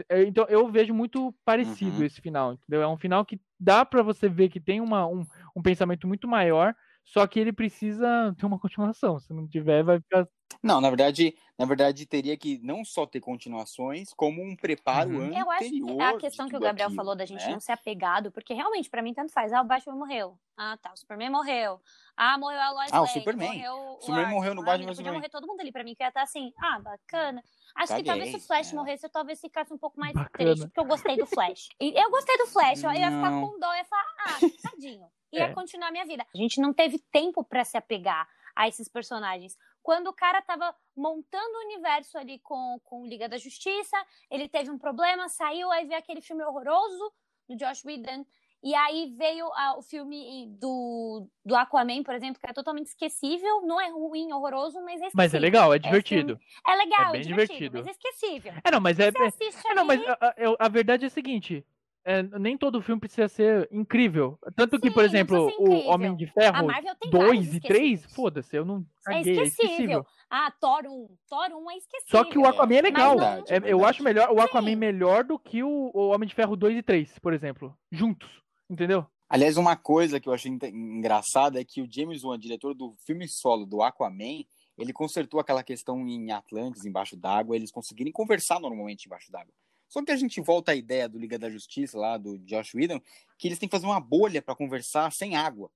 [SPEAKER 2] É, Então eu vejo muito parecido
[SPEAKER 3] Uhum.
[SPEAKER 2] esse final, entendeu? É um final que dá pra você ver que tem uma, um, um pensamento muito maior, só que ele precisa ter uma continuação. Se não tiver, vai ficar.
[SPEAKER 3] Não, na verdade, na verdade teria que não só ter continuações, como um preparo
[SPEAKER 2] Uhum.
[SPEAKER 1] Eu acho
[SPEAKER 3] anterior.
[SPEAKER 1] que a questão que o Gabriel
[SPEAKER 3] aquilo,
[SPEAKER 1] falou da gente
[SPEAKER 3] né?
[SPEAKER 1] não ser apegado, porque realmente, pra mim, tanto faz. Ah, o Batman morreu. Ah, tá. O Superman morreu. Ah, morreu a Lois
[SPEAKER 3] Ah, o
[SPEAKER 1] Lane,
[SPEAKER 3] Superman.
[SPEAKER 1] Morreu
[SPEAKER 3] O Superman
[SPEAKER 1] Arthur.
[SPEAKER 3] morreu no
[SPEAKER 1] Ah,
[SPEAKER 3] Batman
[SPEAKER 1] Podia
[SPEAKER 3] Superman.
[SPEAKER 1] morrer todo mundo ali pra mim, que ia estar assim. Ah, bacana. Acho que talvez se o
[SPEAKER 3] Caguei,
[SPEAKER 1] Flash
[SPEAKER 3] é.
[SPEAKER 1] morresse, eu talvez ficasse um pouco mais
[SPEAKER 2] Bacana.
[SPEAKER 1] triste, porque eu gostei do Flash. Eu gostei do Flash, eu ia ficar
[SPEAKER 3] Não.
[SPEAKER 1] com dó, eu ia falar, ah, tadinho. Ia
[SPEAKER 2] É.
[SPEAKER 1] continuar a minha vida. A gente não teve tempo pra se apegar a esses personagens. Quando o cara tava montando o universo ali com, com Liga da Justiça, ele teve um problema, saiu, aí veio aquele filme horroroso do Josh Whedon, e aí veio ah, o filme do, do Aquaman, por exemplo, que é totalmente esquecível, não é ruim, horroroso, mas é esquecível.
[SPEAKER 2] Mas é legal, é
[SPEAKER 1] É
[SPEAKER 2] divertido.
[SPEAKER 1] É legal,
[SPEAKER 2] É
[SPEAKER 1] é,
[SPEAKER 2] bem
[SPEAKER 1] divertido,
[SPEAKER 2] divertido.
[SPEAKER 1] mas é esquecível.
[SPEAKER 2] É, não, mas é.
[SPEAKER 1] Assiste
[SPEAKER 2] É, não, mas a, a- a verdade é a seguinte. É, nem todo filme precisa ser incrível. Tanto que,
[SPEAKER 1] Sim,
[SPEAKER 2] por
[SPEAKER 1] não
[SPEAKER 2] exemplo, o. Homem de Ferro
[SPEAKER 1] Marvel tem vários
[SPEAKER 2] 2 e 3,
[SPEAKER 1] esquecíveis.
[SPEAKER 2] foda-se, eu não
[SPEAKER 1] É
[SPEAKER 2] caguei, é
[SPEAKER 1] esquecível.
[SPEAKER 2] esquecível.
[SPEAKER 1] Ah, Thor 1. Thor 1 é esquecível.
[SPEAKER 2] Só que o Aquaman é legal.
[SPEAKER 1] não-
[SPEAKER 2] É,
[SPEAKER 3] é
[SPEAKER 2] eu
[SPEAKER 3] verdade.
[SPEAKER 2] acho melhor o Aquaman
[SPEAKER 1] Sim.
[SPEAKER 2] melhor do que o, o Homem de Ferro 2 e 3, por exemplo. Juntos. Entendeu?
[SPEAKER 3] Aliás, uma coisa que eu achei engraçada é que o James Wan, diretor do filme solo do Aquaman, ele consertou aquela questão em Atlantis, embaixo d'água, eles conseguirem conversar normalmente embaixo d'água. Só que a gente volta à ideia do Liga da Justiça, lá do Josh Whedon, que eles têm que fazer uma bolha para conversar sem água.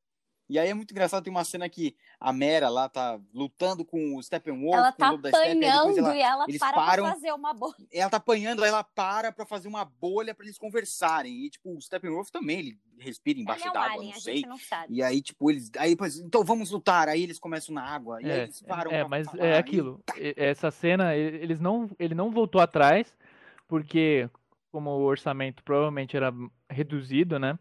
[SPEAKER 3] E aí é muito engraçado, tem uma cena que a Mera lá tá lutando com o Steppenwolf,
[SPEAKER 1] Ela
[SPEAKER 3] com
[SPEAKER 1] tá
[SPEAKER 3] o Lobo da Steppe, aí depois
[SPEAKER 1] apanhando
[SPEAKER 3] ela,
[SPEAKER 1] e ela
[SPEAKER 3] eles
[SPEAKER 1] para
[SPEAKER 3] param-
[SPEAKER 1] pra fazer uma boa.
[SPEAKER 3] ela tá apanhando, aí ela para pra fazer uma bolha pra eles conversarem. E, tipo, o Steppenwolf também, ele respira
[SPEAKER 1] Ele
[SPEAKER 3] embaixo
[SPEAKER 1] é um
[SPEAKER 3] d'água,
[SPEAKER 1] alien,
[SPEAKER 3] não
[SPEAKER 1] a
[SPEAKER 3] sei.
[SPEAKER 1] gente não sabe.
[SPEAKER 3] E aí, tipo, eles. Aí depois, então vamos lutar. Aí eles começam na água. E aí
[SPEAKER 2] É,
[SPEAKER 3] eles param.
[SPEAKER 2] é mas
[SPEAKER 3] falar,
[SPEAKER 2] é aquilo. E- Essa cena, eles não, ele não voltou atrás, porque como o orçamento provavelmente era reduzido, né?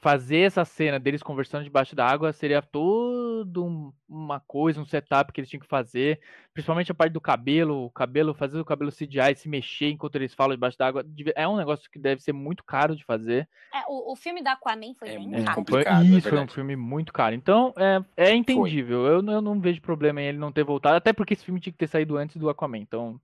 [SPEAKER 2] fazer essa cena deles conversando debaixo da água seria todo um, uma coisa, um setup que eles tinham que fazer, principalmente a parte do cabelo, o cabelo, fazer o cabelo CGI se mexer enquanto eles falam debaixo da água, é um negócio que deve ser muito caro de fazer.
[SPEAKER 1] É, o, o filme da Aquaman foi
[SPEAKER 3] É
[SPEAKER 1] bem
[SPEAKER 3] muito
[SPEAKER 1] caro.
[SPEAKER 3] complicado. É
[SPEAKER 2] isso foi um filme muito caro. Então, é, é entendível. Eu, eu não vejo problema em ele não ter voltado, até porque esse filme tinha que ter saído antes do Aquaman. Então,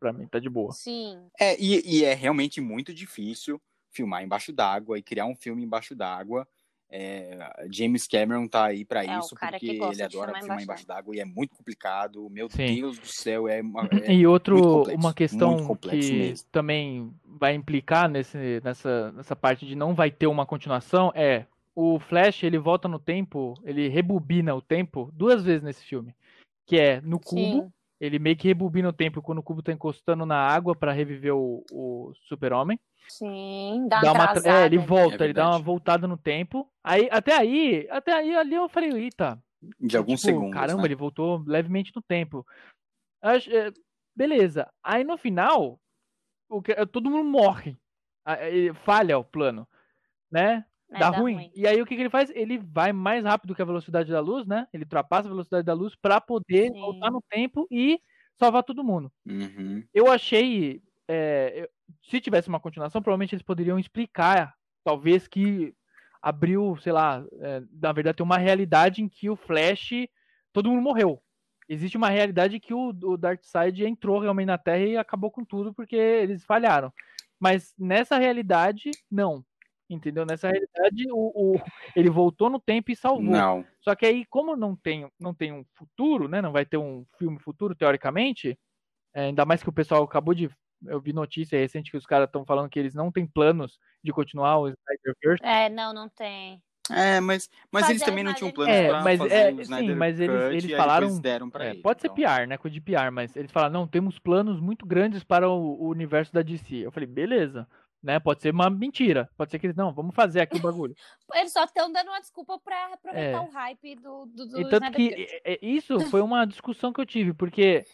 [SPEAKER 2] pra mim, tá de boa.
[SPEAKER 1] Sim.
[SPEAKER 3] É, e, e é realmente muito difícil filmar embaixo d'água e criar um filme embaixo d'água. É, James Cameron tá aí pra
[SPEAKER 1] É,
[SPEAKER 3] isso, porque ele adora
[SPEAKER 1] filmar
[SPEAKER 3] filmar
[SPEAKER 1] embaixo
[SPEAKER 3] embaixo d'água e é muito complicado. Meu
[SPEAKER 2] Sim.
[SPEAKER 3] Deus do céu, é, uma- é
[SPEAKER 2] E outro,
[SPEAKER 3] muito complexo,
[SPEAKER 2] uma questão que
[SPEAKER 3] mesmo.
[SPEAKER 2] também vai implicar nesse, nessa, nessa parte de não vai ter uma continuação é o Flash, ele volta no tempo, ele rebobina o tempo duas vezes nesse filme. Que é no cubo,
[SPEAKER 1] Sim.
[SPEAKER 2] Ele meio que rebobina o tempo quando o cubo tá encostando na água pra reviver o, o super-homem.
[SPEAKER 1] Sim. Dá,
[SPEAKER 2] Dá
[SPEAKER 1] uma atrasada.
[SPEAKER 2] é, ele volta,
[SPEAKER 3] É
[SPEAKER 2] ele dá uma
[SPEAKER 3] verdade.
[SPEAKER 2] voltada no tempo. Aí, até aí, até aí ali eu falei, eita,
[SPEAKER 3] De alguns
[SPEAKER 2] tipo,
[SPEAKER 3] segundos.
[SPEAKER 2] caramba,
[SPEAKER 3] né?
[SPEAKER 2] ele voltou levemente no tempo. Acho- é, beleza. Aí no final, o que- todo mundo morre. Falha o plano, né?
[SPEAKER 1] É,
[SPEAKER 2] dá ruim. E aí o que, que ele faz? Ele vai mais rápido que a velocidade da luz, né? Ele ultrapassa a velocidade da luz pra poder
[SPEAKER 1] Sim.
[SPEAKER 2] voltar no tempo e salvar todo mundo.
[SPEAKER 3] Uhum.
[SPEAKER 2] Eu achei. é, eu- se tivesse uma continuação, provavelmente eles poderiam explicar. Talvez que abriu, sei lá, é, na verdade tem uma realidade em que o Flash. Todo mundo morreu. Existe uma realidade que o, o Darkseid entrou realmente na Terra e acabou com tudo porque eles falharam. Mas nessa realidade, não. Entendeu? Nessa realidade, o, o- ele voltou no tempo e salvou.
[SPEAKER 3] Não.
[SPEAKER 2] Só que aí, como não tem, não tem um futuro, né? Não vai ter um filme futuro, teoricamente. é, ainda mais que o pessoal acabou de. Eu vi notícia recente que os caras estão falando que eles não têm planos de continuar o Snyderverse.
[SPEAKER 1] É, não, não tem.
[SPEAKER 3] É, mas, mas
[SPEAKER 1] Fazer
[SPEAKER 3] eles também não tinham planos
[SPEAKER 2] É,
[SPEAKER 3] pra
[SPEAKER 2] mas
[SPEAKER 3] fazer
[SPEAKER 2] é,
[SPEAKER 3] o
[SPEAKER 2] sim,
[SPEAKER 3] Snyder
[SPEAKER 2] mas eles-
[SPEAKER 3] Cut,
[SPEAKER 2] eles falaram-
[SPEAKER 3] deram pra
[SPEAKER 2] É,
[SPEAKER 3] ele,
[SPEAKER 2] pode ser
[SPEAKER 3] então.
[SPEAKER 2] PR, né? Coisa de PR, mas eles falaram, não, temos planos muito grandes para o, o universo da DC. Eu falei, beleza. Né? Pode ser uma mentira. Pode ser que eles, não, vamos fazer aqui o bagulho.
[SPEAKER 1] Eles só estão dando uma desculpa pra aproveitar
[SPEAKER 2] É.
[SPEAKER 1] o hype do, do, do
[SPEAKER 2] E tanto que é, é, isso foi uma discussão que eu tive, porque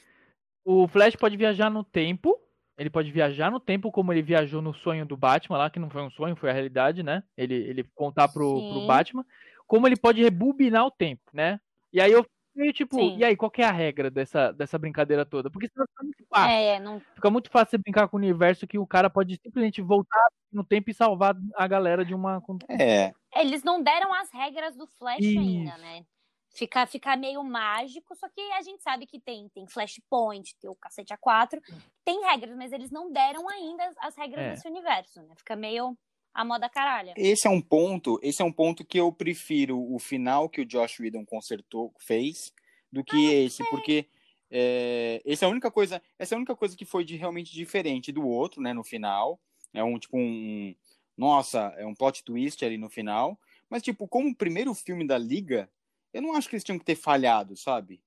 [SPEAKER 2] o Flash pode viajar no tempo, ele pode viajar no tempo como ele viajou no sonho do Batman lá, que não foi um sonho, foi a realidade, né? Ele, ele contar pro, pro. Batman, como ele pode rebobinar o tempo, né? E aí eu fiquei tipo,
[SPEAKER 1] Sim.
[SPEAKER 2] e aí, qual que é a regra dessa, dessa brincadeira toda? Porque senão fica muito fácil.
[SPEAKER 1] É, não,
[SPEAKER 2] Fica muito fácil você brincar com o universo que o cara pode simplesmente voltar no tempo e salvar a galera de uma.
[SPEAKER 3] É,
[SPEAKER 1] eles não deram as regras do Flash ainda,
[SPEAKER 2] Isso.
[SPEAKER 1] né? Fica, fica meio mágico, só que a gente sabe que tem, tem Flashpoint, tem o cacete A4, tem regras, mas eles não deram ainda as, as regras
[SPEAKER 2] É.
[SPEAKER 1] desse universo, né? Fica meio a moda caralha.
[SPEAKER 3] esse é um ponto, esse é um ponto que eu prefiro o final que o Josh Whedon consertou, fez, do que esse, porque é, essa é a única coisa, essa é a única coisa que foi de realmente diferente do outro, né, no final. É um tipo um, nossa, é um plot twist ali no final, mas tipo, como o primeiro filme da Liga, eu não acho que eles tinham que ter falhado, sabe?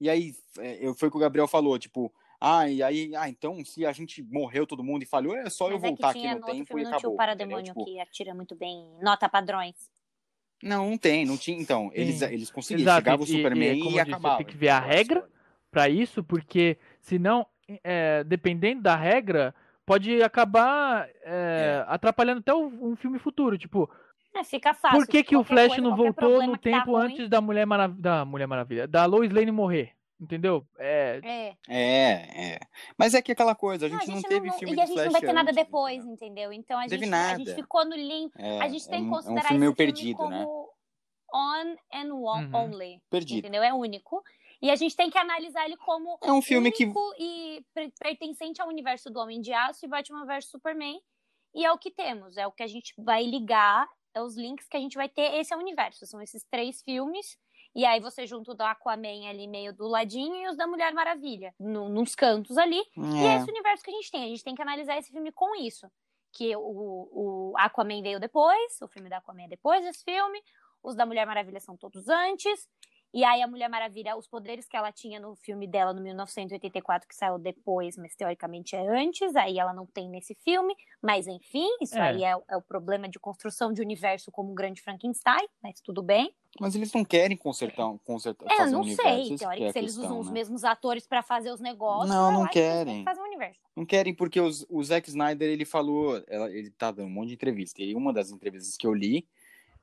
[SPEAKER 3] E aí, é, eu- foi o que o Gabriel falou, tipo, ah, e aí, ah, então se a gente morreu todo mundo e falhou, é só eu
[SPEAKER 1] Mas é
[SPEAKER 3] voltar
[SPEAKER 1] que
[SPEAKER 3] aqui no
[SPEAKER 1] no
[SPEAKER 3] tempo
[SPEAKER 1] filme,
[SPEAKER 3] e
[SPEAKER 1] não tinha
[SPEAKER 3] acabou.
[SPEAKER 1] o Parademônio?
[SPEAKER 3] Tipo,
[SPEAKER 1] que atira muito bem, nota padrões.
[SPEAKER 3] Não, não tem, não tinha. Então, eles,
[SPEAKER 2] Sim.
[SPEAKER 3] eles conseguiam.
[SPEAKER 2] Exato,
[SPEAKER 3] Chegava o
[SPEAKER 2] e- e-
[SPEAKER 3] Superman
[SPEAKER 2] e
[SPEAKER 3] e,
[SPEAKER 2] como eu disse,
[SPEAKER 3] acabava.
[SPEAKER 2] tem que ver a regra. Pra isso, porque senão, é, dependendo da regra, pode acabar é, atrapalhando até um filme futuro. Tipo,
[SPEAKER 1] É, fica fácil.
[SPEAKER 2] por que, que o Flash
[SPEAKER 1] coisa,
[SPEAKER 2] não voltou no
[SPEAKER 1] tá
[SPEAKER 2] tempo antes da Mulher, Marav da Mulher Maravilha? Da Lois Lane morrer? Entendeu? É,
[SPEAKER 1] É.
[SPEAKER 3] É, é. Mas é que aquela coisa, a
[SPEAKER 1] Não,
[SPEAKER 3] gente não, teve
[SPEAKER 1] não-
[SPEAKER 3] filme
[SPEAKER 1] E a gente não vai ter nada
[SPEAKER 3] antes,
[SPEAKER 1] depois,
[SPEAKER 3] entendeu?
[SPEAKER 1] entendeu? Então a
[SPEAKER 3] Não teve
[SPEAKER 1] gente, a gente ficou no limbo.
[SPEAKER 3] É,
[SPEAKER 1] a gente
[SPEAKER 3] é
[SPEAKER 1] tem que
[SPEAKER 3] um- é um
[SPEAKER 1] considerar
[SPEAKER 3] filme meio
[SPEAKER 1] esse filme
[SPEAKER 3] perdido,
[SPEAKER 1] como
[SPEAKER 3] né?
[SPEAKER 1] on and one
[SPEAKER 2] Uhum.
[SPEAKER 1] only.
[SPEAKER 3] Perdido.
[SPEAKER 1] Entendeu? É único. E a gente tem que analisar ele como
[SPEAKER 3] É um filme que.
[SPEAKER 1] único e per- pertencente ao universo do Homem de Aço e Batman vs Superman. E é o que temos, é o que a gente vai ligar, é os links que a gente vai ter. Esse é o universo, são esses três filmes. E aí você junta o do Aquaman ali meio do ladinho e os da Mulher Maravilha, no, nos cantos ali. E é
[SPEAKER 3] É,
[SPEAKER 1] esse universo que a gente tem. A gente tem que analisar esse filme com isso. Que o, o Aquaman veio depois, o filme da Aquaman é depois desse filme, os da Mulher Maravilha são todos antes. E aí a Mulher Maravilha, os poderes que ela tinha no filme dela no 1984, que saiu depois, mas teoricamente é antes, aí ela não tem nesse filme. Mas enfim, isso
[SPEAKER 2] É.
[SPEAKER 1] aí é, o- é o problema de construção de universo como um grande Frankenstein, mas tudo bem.
[SPEAKER 3] Mas eles não querem consertar, um- consertar
[SPEAKER 1] É,
[SPEAKER 3] fazer um
[SPEAKER 1] não
[SPEAKER 3] universo.
[SPEAKER 1] sei, teoricamente,
[SPEAKER 3] é
[SPEAKER 1] se eles
[SPEAKER 3] questão,
[SPEAKER 1] usam os
[SPEAKER 3] né?
[SPEAKER 1] mesmos atores pra fazer os negócios,
[SPEAKER 3] Não, não querem.
[SPEAKER 1] que fazer um universo.
[SPEAKER 3] Não querem porque os, o Zack Snyder, ele falou, ela- ele tá dando um monte de entrevista. E uma das entrevistas que eu li,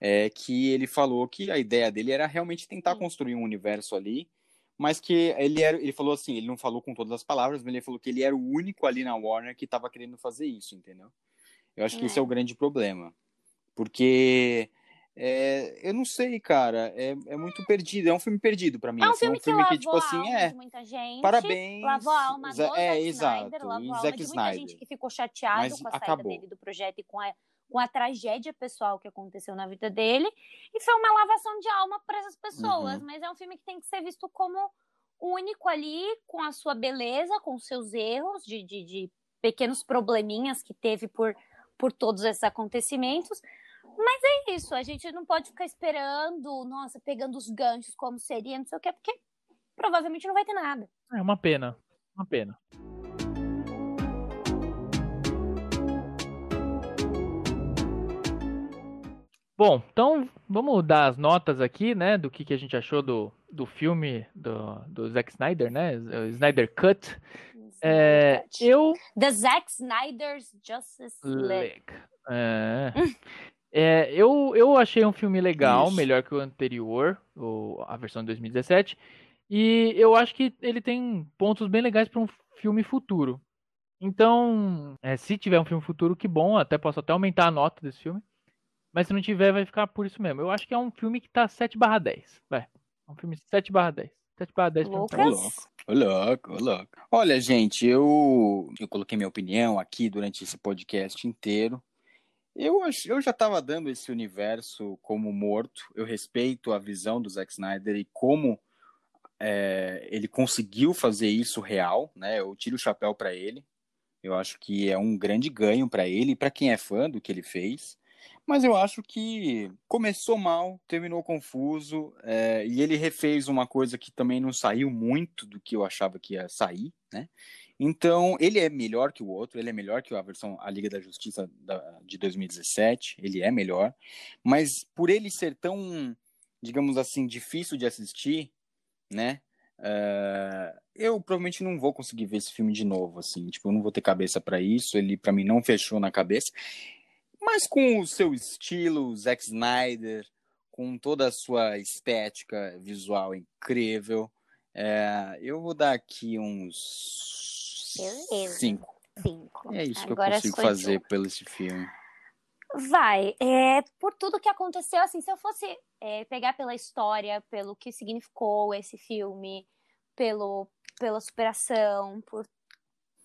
[SPEAKER 3] é que ele falou que a ideia dele era realmente tentar construir um universo ali, mas que ele era, ele falou assim, ele não falou com todas as palavras, mas ele falou que ele era o único ali na Warner que estava querendo fazer isso, entendeu? Eu acho que é. esse é o grande problema, porque é, eu não sei, cara. É, é muito perdido. É um filme perdido para mim.
[SPEAKER 1] É um filme,
[SPEAKER 3] assim, é um filme
[SPEAKER 1] que,
[SPEAKER 3] que tipo assim, é.
[SPEAKER 1] muita gente.
[SPEAKER 3] Parabéns.
[SPEAKER 1] Lavou a alma do
[SPEAKER 3] é,
[SPEAKER 1] Zack
[SPEAKER 3] exato.
[SPEAKER 1] Snyder, lavou
[SPEAKER 3] e
[SPEAKER 1] a alma
[SPEAKER 3] Zack
[SPEAKER 1] de muita
[SPEAKER 3] Snyder.
[SPEAKER 1] gente que ficou chateado
[SPEAKER 3] Mas
[SPEAKER 1] com a
[SPEAKER 3] acabou.
[SPEAKER 1] saída dele do projeto e com a, com a tragédia pessoal que aconteceu na vida dele. E foi uma lavação de alma para essas pessoas.
[SPEAKER 3] Uhum.
[SPEAKER 1] Mas é um filme que tem que ser visto como único ali, com a sua beleza, com os seus erros, de, de, de pequenos probleminhas que teve por, por todos esses acontecimentos. Mas é isso, a gente não pode ficar esperando, nossa, pegando os ganchos como seria, não sei o quê, porque provavelmente não vai ter nada.
[SPEAKER 2] É uma pena. Uma pena. Bom, então vamos dar as notas aqui, né, do que, que a gente achou do, do filme do, do Zack Snyder, né, o Snyder Cut. É, eu...
[SPEAKER 1] The Zack Snyder's Justice League.
[SPEAKER 2] É. É, eu, eu achei um filme legal,
[SPEAKER 3] Isso.
[SPEAKER 2] melhor que o anterior, o, a versão de 2017. E eu acho que ele tem pontos bem legais para um filme futuro. Então, é, se tiver um filme futuro, que bom, até posso até aumentar a nota desse filme. Mas se não tiver, vai ficar por isso mesmo. Eu acho que é um filme que tá 7 barra 10. Vai. É um filme 7 barra 10. 7 barra 10 pra mim.
[SPEAKER 1] Lucas?
[SPEAKER 3] Ô, louco, ô, louco, ô, louco. Olha, gente, eu, eu coloquei minha opinião aqui durante esse podcast inteiro. Eu, ach- eu já estava dando esse universo como morto. Eu respeito a visão do Zack Snyder e como é, ele conseguiu fazer isso real, né? Eu tiro o chapéu para ele. Eu acho que é um grande ganho para ele e para quem é fã do que ele fez. Mas eu acho que começou mal, terminou confuso, é, e ele refez uma coisa que também não saiu muito do que eu achava que ia sair, né? Então, ele é melhor que o outro, ele é melhor que a versão A Liga da Justiça da- de 2017, ele é melhor, mas por ele ser tão, digamos assim, difícil de assistir, né? é, eu provavelmente não vou conseguir ver esse filme de novo, assim, tipo, eu não vou ter cabeça para isso, ele para mim não fechou na cabeça. Mas com o seu estilo, Zack Snyder, com toda a sua estética visual incrível, é, eu vou dar aqui uns cinco.
[SPEAKER 1] Cinco.
[SPEAKER 3] É isso que
[SPEAKER 1] Agora
[SPEAKER 3] eu consigo fazer pelo esse filme.
[SPEAKER 1] Vai, é, por tudo que aconteceu, assim, se eu fosse é, pegar pela história, pelo que significou esse filme, pelo, pela superação, por,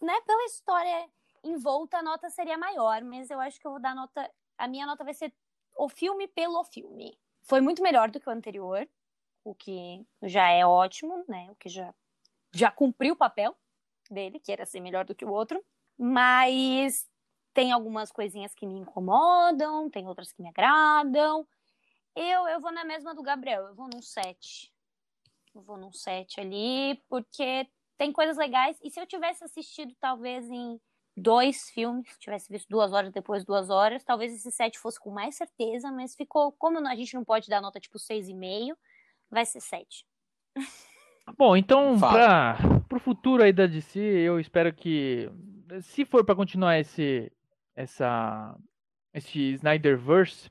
[SPEAKER 1] né, pela história envolta, a nota seria maior, mas eu acho que eu vou dar nota, a minha nota vai ser o filme pelo filme. Foi muito melhor do que o anterior, o que já é ótimo, né, o que já, já cumpriu o papel dele, que era ser melhor do que o outro, mas tem algumas coisinhas que me incomodam, tem outras que me agradam. Eu, eu vou na mesma do Gabriel, eu vou num 7. Eu vou num 7 ali, porque tem coisas legais. E se eu tivesse assistido, talvez, em dois filmes, tivesse visto duas horas depois duas horas, talvez esse 7 fosse com mais certeza, mas ficou, como a gente não pode dar nota tipo 6,5, vai ser 7.
[SPEAKER 2] Bom, então, para pro futuro aí da DC, eu espero que, se for para continuar esse, essa, esse Snyderverse,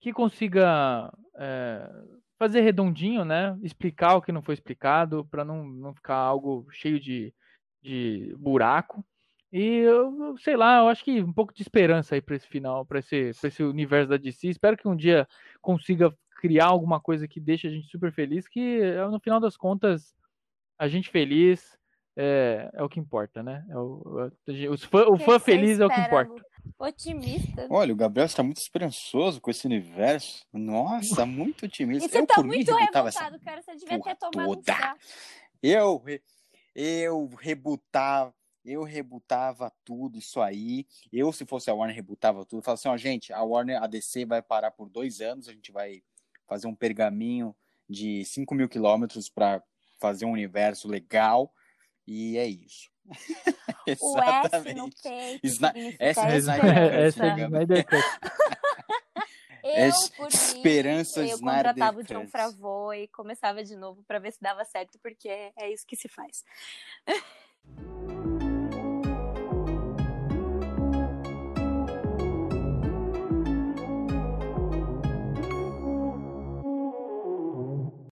[SPEAKER 2] que consiga é, fazer redondinho, né? Explicar o que não foi explicado, para não, não ficar algo cheio de, de buraco. E eu sei lá, eu acho que um pouco de esperança aí para esse final, para esse, pra esse universo da DC. Espero que um dia consiga criar alguma coisa que deixe a gente super feliz, que eh, no final das contas, a gente feliz é, é o que importa, né? É o, o- os fã- o fã feliz é o que importa.
[SPEAKER 1] Otimista.
[SPEAKER 3] Olha, o Gabriel está muito esperançoso com esse universo. Nossa, muito otimista.
[SPEAKER 1] E você
[SPEAKER 3] eu,
[SPEAKER 1] tá
[SPEAKER 3] por mim,
[SPEAKER 1] muito
[SPEAKER 3] essa
[SPEAKER 1] revoltado, cara. Você devia ter tomado um
[SPEAKER 3] toda.
[SPEAKER 1] chá.
[SPEAKER 3] Eu, eu rebutava, eu rebutava tudo isso aí. Eu, se fosse a Warner, rebutava tudo. Falava assim, ó, gente, a Warner, a DC vai parar por dois anos, a gente vai fazer um pergaminho de 5 mil quilômetros para fazer um universo legal. E é isso.
[SPEAKER 1] O S no
[SPEAKER 3] Exatamente.
[SPEAKER 1] peito
[SPEAKER 3] Sna- essa é. Snyder
[SPEAKER 2] Essa é
[SPEAKER 3] Cut,
[SPEAKER 2] Snyder.
[SPEAKER 1] Eu, por mim,
[SPEAKER 3] esperança
[SPEAKER 1] eu
[SPEAKER 3] Snyder
[SPEAKER 1] contratava o John. Favreau e começava de novo pra ver se dava certo, porque é isso que se faz.